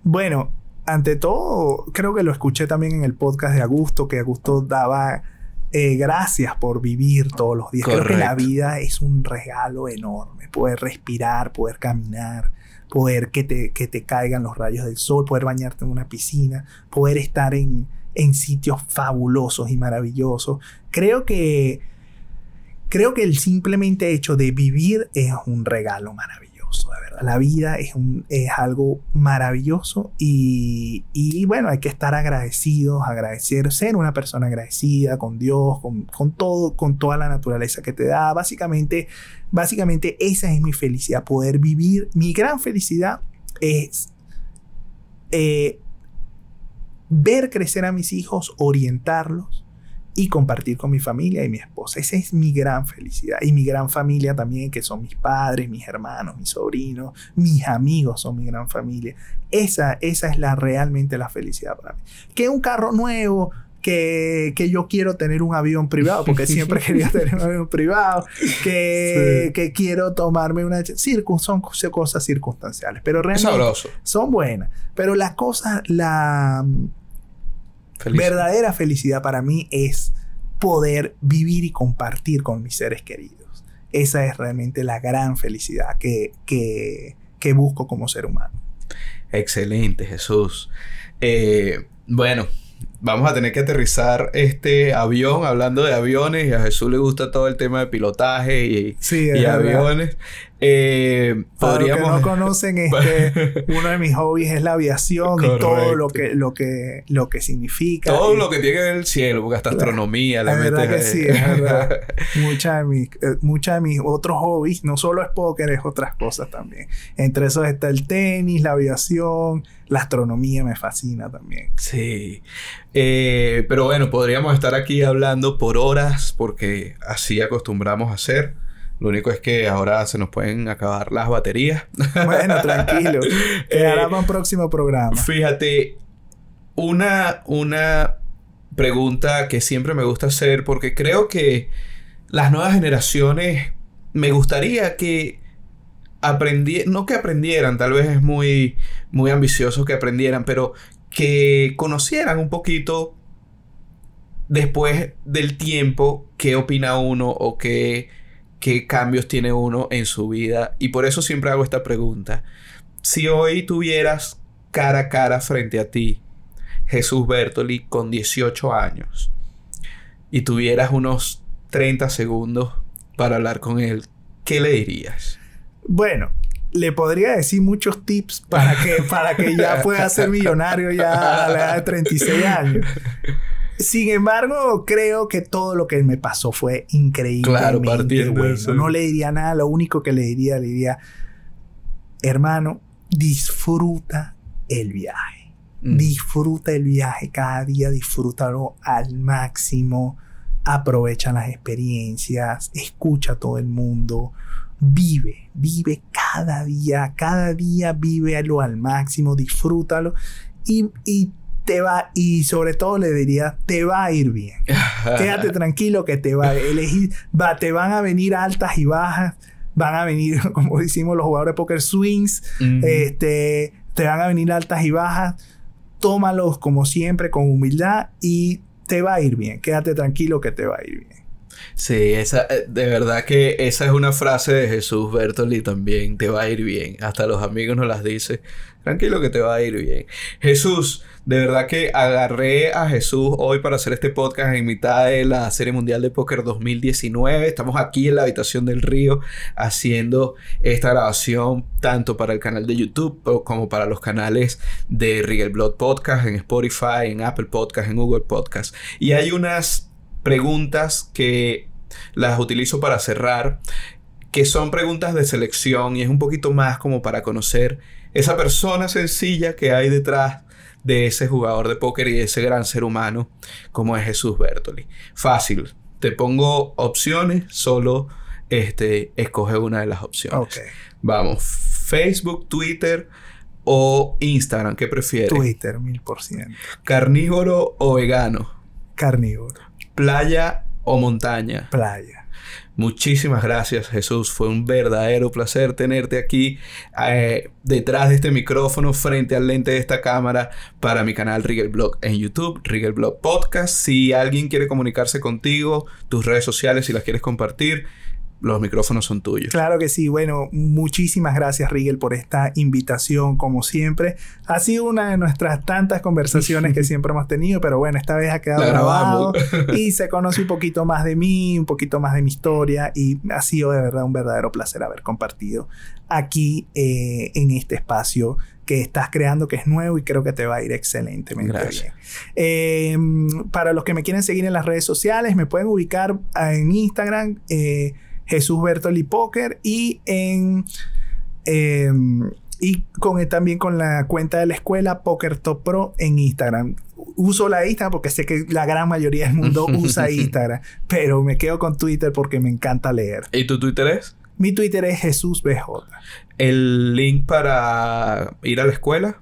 Bueno, ante todo, creo que lo escuché también en el podcast de Augusto, que Augusto daba eh, gracias por vivir todos los días. Creo que la vida es un regalo enorme. Poder respirar, poder caminar, poder que te, que te caigan los rayos del sol, poder bañarte en una piscina, poder estar en, en sitios fabulosos y maravillosos. Creo que, creo que el simplemente hecho de vivir es un regalo maravilloso La vida es, un, es algo maravilloso y, y, bueno, hay que estar agradecidos, agradecer, ser una persona agradecida con Dios, con, con, todo, con toda la naturaleza que te da. Básicamente, básicamente esa es mi felicidad, poder vivir. Mi gran felicidad es eh, ver crecer a mis hijos, orientarlos y compartir con mi familia y mi esposa. Esa es mi gran felicidad. Y mi gran familia también, que son mis padres, mis hermanos, mis sobrinos, mis amigos son mi gran familia. Esa, esa es la realmente la felicidad para mí. Que un carro nuevo, que, que, yo quiero tener un avión privado, porque siempre quería tener un avión privado, que, que quiero tomarme una... son cosas circunstanciales, pero realmente son buenas. Pero la cosa, la Verdadera felicidad para mí es poder vivir y compartir con mis seres queridos. Esa es realmente la gran felicidad que, que, que busco como ser humano. Excelente, Jesús. Eh, bueno, vamos a tener que aterrizar este avión, hablando de aviones, y a Jesús le gusta todo el tema de pilotaje y, y aviones. Eh, podríamos... Para los que no conocen, este, uno de mis hobbies es la aviación y todo lo que, lo que, lo que significa. Todo lo que tiene que ver el cielo, porque hasta astronomía la verdad que sí, es verdad. Muchas de, mis, eh, de mis otros hobbies, no solo es póker, es otras cosas también. Entre esos está el tenis, la aviación, la astronomía me fascina también. Sí. Eh, pero bueno, podríamos estar aquí hablando por horas porque así acostumbramos a hacer. Lo único es que ahora se nos pueden acabar las baterías. Bueno, tranquilo. Quedará eh, para un próximo programa. Fíjate, una, una pregunta que siempre me gusta hacer porque creo que las nuevas generaciones me gustaría que aprendieran, no que aprendieran, tal vez es muy, muy ambicioso que aprendieran, pero que conocieran un poquito después del tiempo qué opina uno o qué, qué cambios tiene uno en su vida. Y por eso siempre hago esta pregunta. Si hoy tuvieras cara a cara frente a ti Jesús Bertoli con 18 años y tuvieras unos 30 segundos para hablar con él, ¿qué le dirías? Bueno, le podría decir muchos tips para que, para que ya pueda ser millonario ya a la edad de 36 años. Sin embargo, creo que todo lo que me pasó fue increíble. Claro, partiendo No le diría nada, lo único que le diría, le diría, hermano, disfruta el viaje. Mm. Disfruta el viaje cada día, disfrútalo al máximo. Aprovecha las experiencias, escucha a todo el mundo, vive, vive cada día, cada día vívelo al máximo, disfrútalo y, y te va, y sobre todo le diría, te va a ir bien. Quédate tranquilo que te va a elegir, va, te van a venir altas y bajas, van a venir, como decimos los jugadores de poker, swings, este, te van a venir altas y bajas, tómalos como siempre con humildad y te va a ir bien. Quédate tranquilo que te va a ir bien. Sí, esa, eh, de verdad que esa es una frase de Jesús Bertoli también, te va a ir bien. Hasta los amigos nos las dice, tranquilo que te va a ir bien. Jesús, de verdad que agarré a Jesús hoy para hacer este podcast en mitad de la Serie Mundial de Póker 2019. Estamos aquí en la habitación del río haciendo esta grabación tanto para el canal de YouTube como para los canales de Rigel Blood Podcast en Spotify, en Apple Podcast, en Google Podcast. Y hay unas preguntas que las utilizo para cerrar, que son preguntas de selección y es un poquito más como para conocer esa persona sencilla que hay detrás de ese jugador de póker y de ese gran ser humano como es Jesús Bertoli. Fácil, te pongo opciones, solo este, escoge una de las opciones. Vamos, Facebook, Twitter o Instagram, ¿qué prefieres? Twitter, mil por ciento. ¿Carnívoro o vegano? Carnívoro. ¿Playa o montaña? Playa. Muchísimas gracias Jesús, fue un verdadero placer tenerte aquí eh, detrás de este micrófono frente al lente de esta cámara para mi canal Rigel Blog en YouTube, Rigel Blog Podcast. Si alguien quiere comunicarse contigo, tus redes sociales, si las quieres compartir, los micrófonos son tuyos. Claro que sí. Bueno, muchísimas gracias, Rigel, por esta invitación, como siempre. Ha sido una de nuestras tantas conversaciones que siempre hemos tenido, pero bueno, esta vez ha quedado grabado y se conoce un poquito más de mí, un poquito más de mi historia y ha sido de verdad un verdadero placer haber compartido aquí eh, en este espacio que estás creando, que es nuevo y creo que te va a ir excelentemente Gracias. bien. Eh, para los que me quieren seguir en las redes sociales, me pueden ubicar en Instagram. Eh, Jesús Bertoli Poker y en em, y con también con la cuenta de la escuela Poker Top Pro en Instagram. Uso la Instagram porque sé que la gran mayoría del mundo usa Instagram, pero me quedo con Twitter porque me encanta leer. ¿Y tu Twitter es? Mi Twitter es Jesús BJ. ¿El link para ir a la escuela?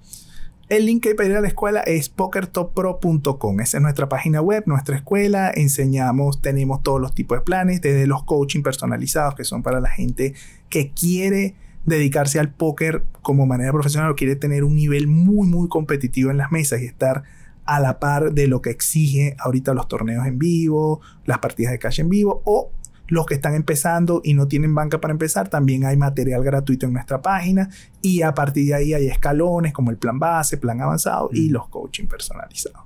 El link para ir a la escuela es pokertoppro.com. Esa es nuestra página web, nuestra escuela. Enseñamos, tenemos todos los tipos de planes, desde los coaching personalizados, que son para la gente que quiere dedicarse al póker como manera profesional o quiere tener un nivel muy, muy competitivo en las mesas y estar a la par de lo que exige ahorita los torneos en vivo, las partidas de cash en vivo o los que están empezando y no tienen banca para empezar, también hay material gratuito en nuestra página y a partir de ahí hay escalones como el plan base, plan avanzado y los coaching personalizados.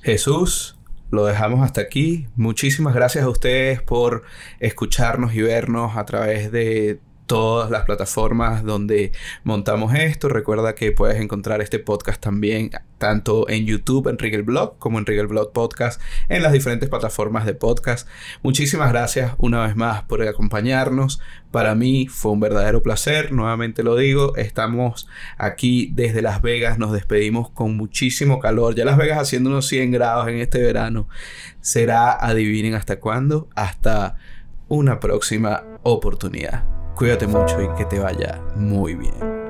Jesús, lo dejamos hasta aquí. Muchísimas gracias a ustedes por escucharnos y vernos a través de todas las plataformas donde montamos esto. Recuerda que puedes encontrar este podcast también tanto en YouTube, en Rigel Blog, como en Rigel Blog Podcast, en las diferentes plataformas de podcast. Muchísimas gracias una vez más por acompañarnos. Para mí fue un verdadero placer, nuevamente lo digo. Estamos aquí desde Las Vegas, nos despedimos con muchísimo calor. Ya Las Vegas haciendo unos 100 grados en este verano. Será, adivinen hasta cuándo, hasta una próxima oportunidad. Cuídate mucho y que te vaya muy bien.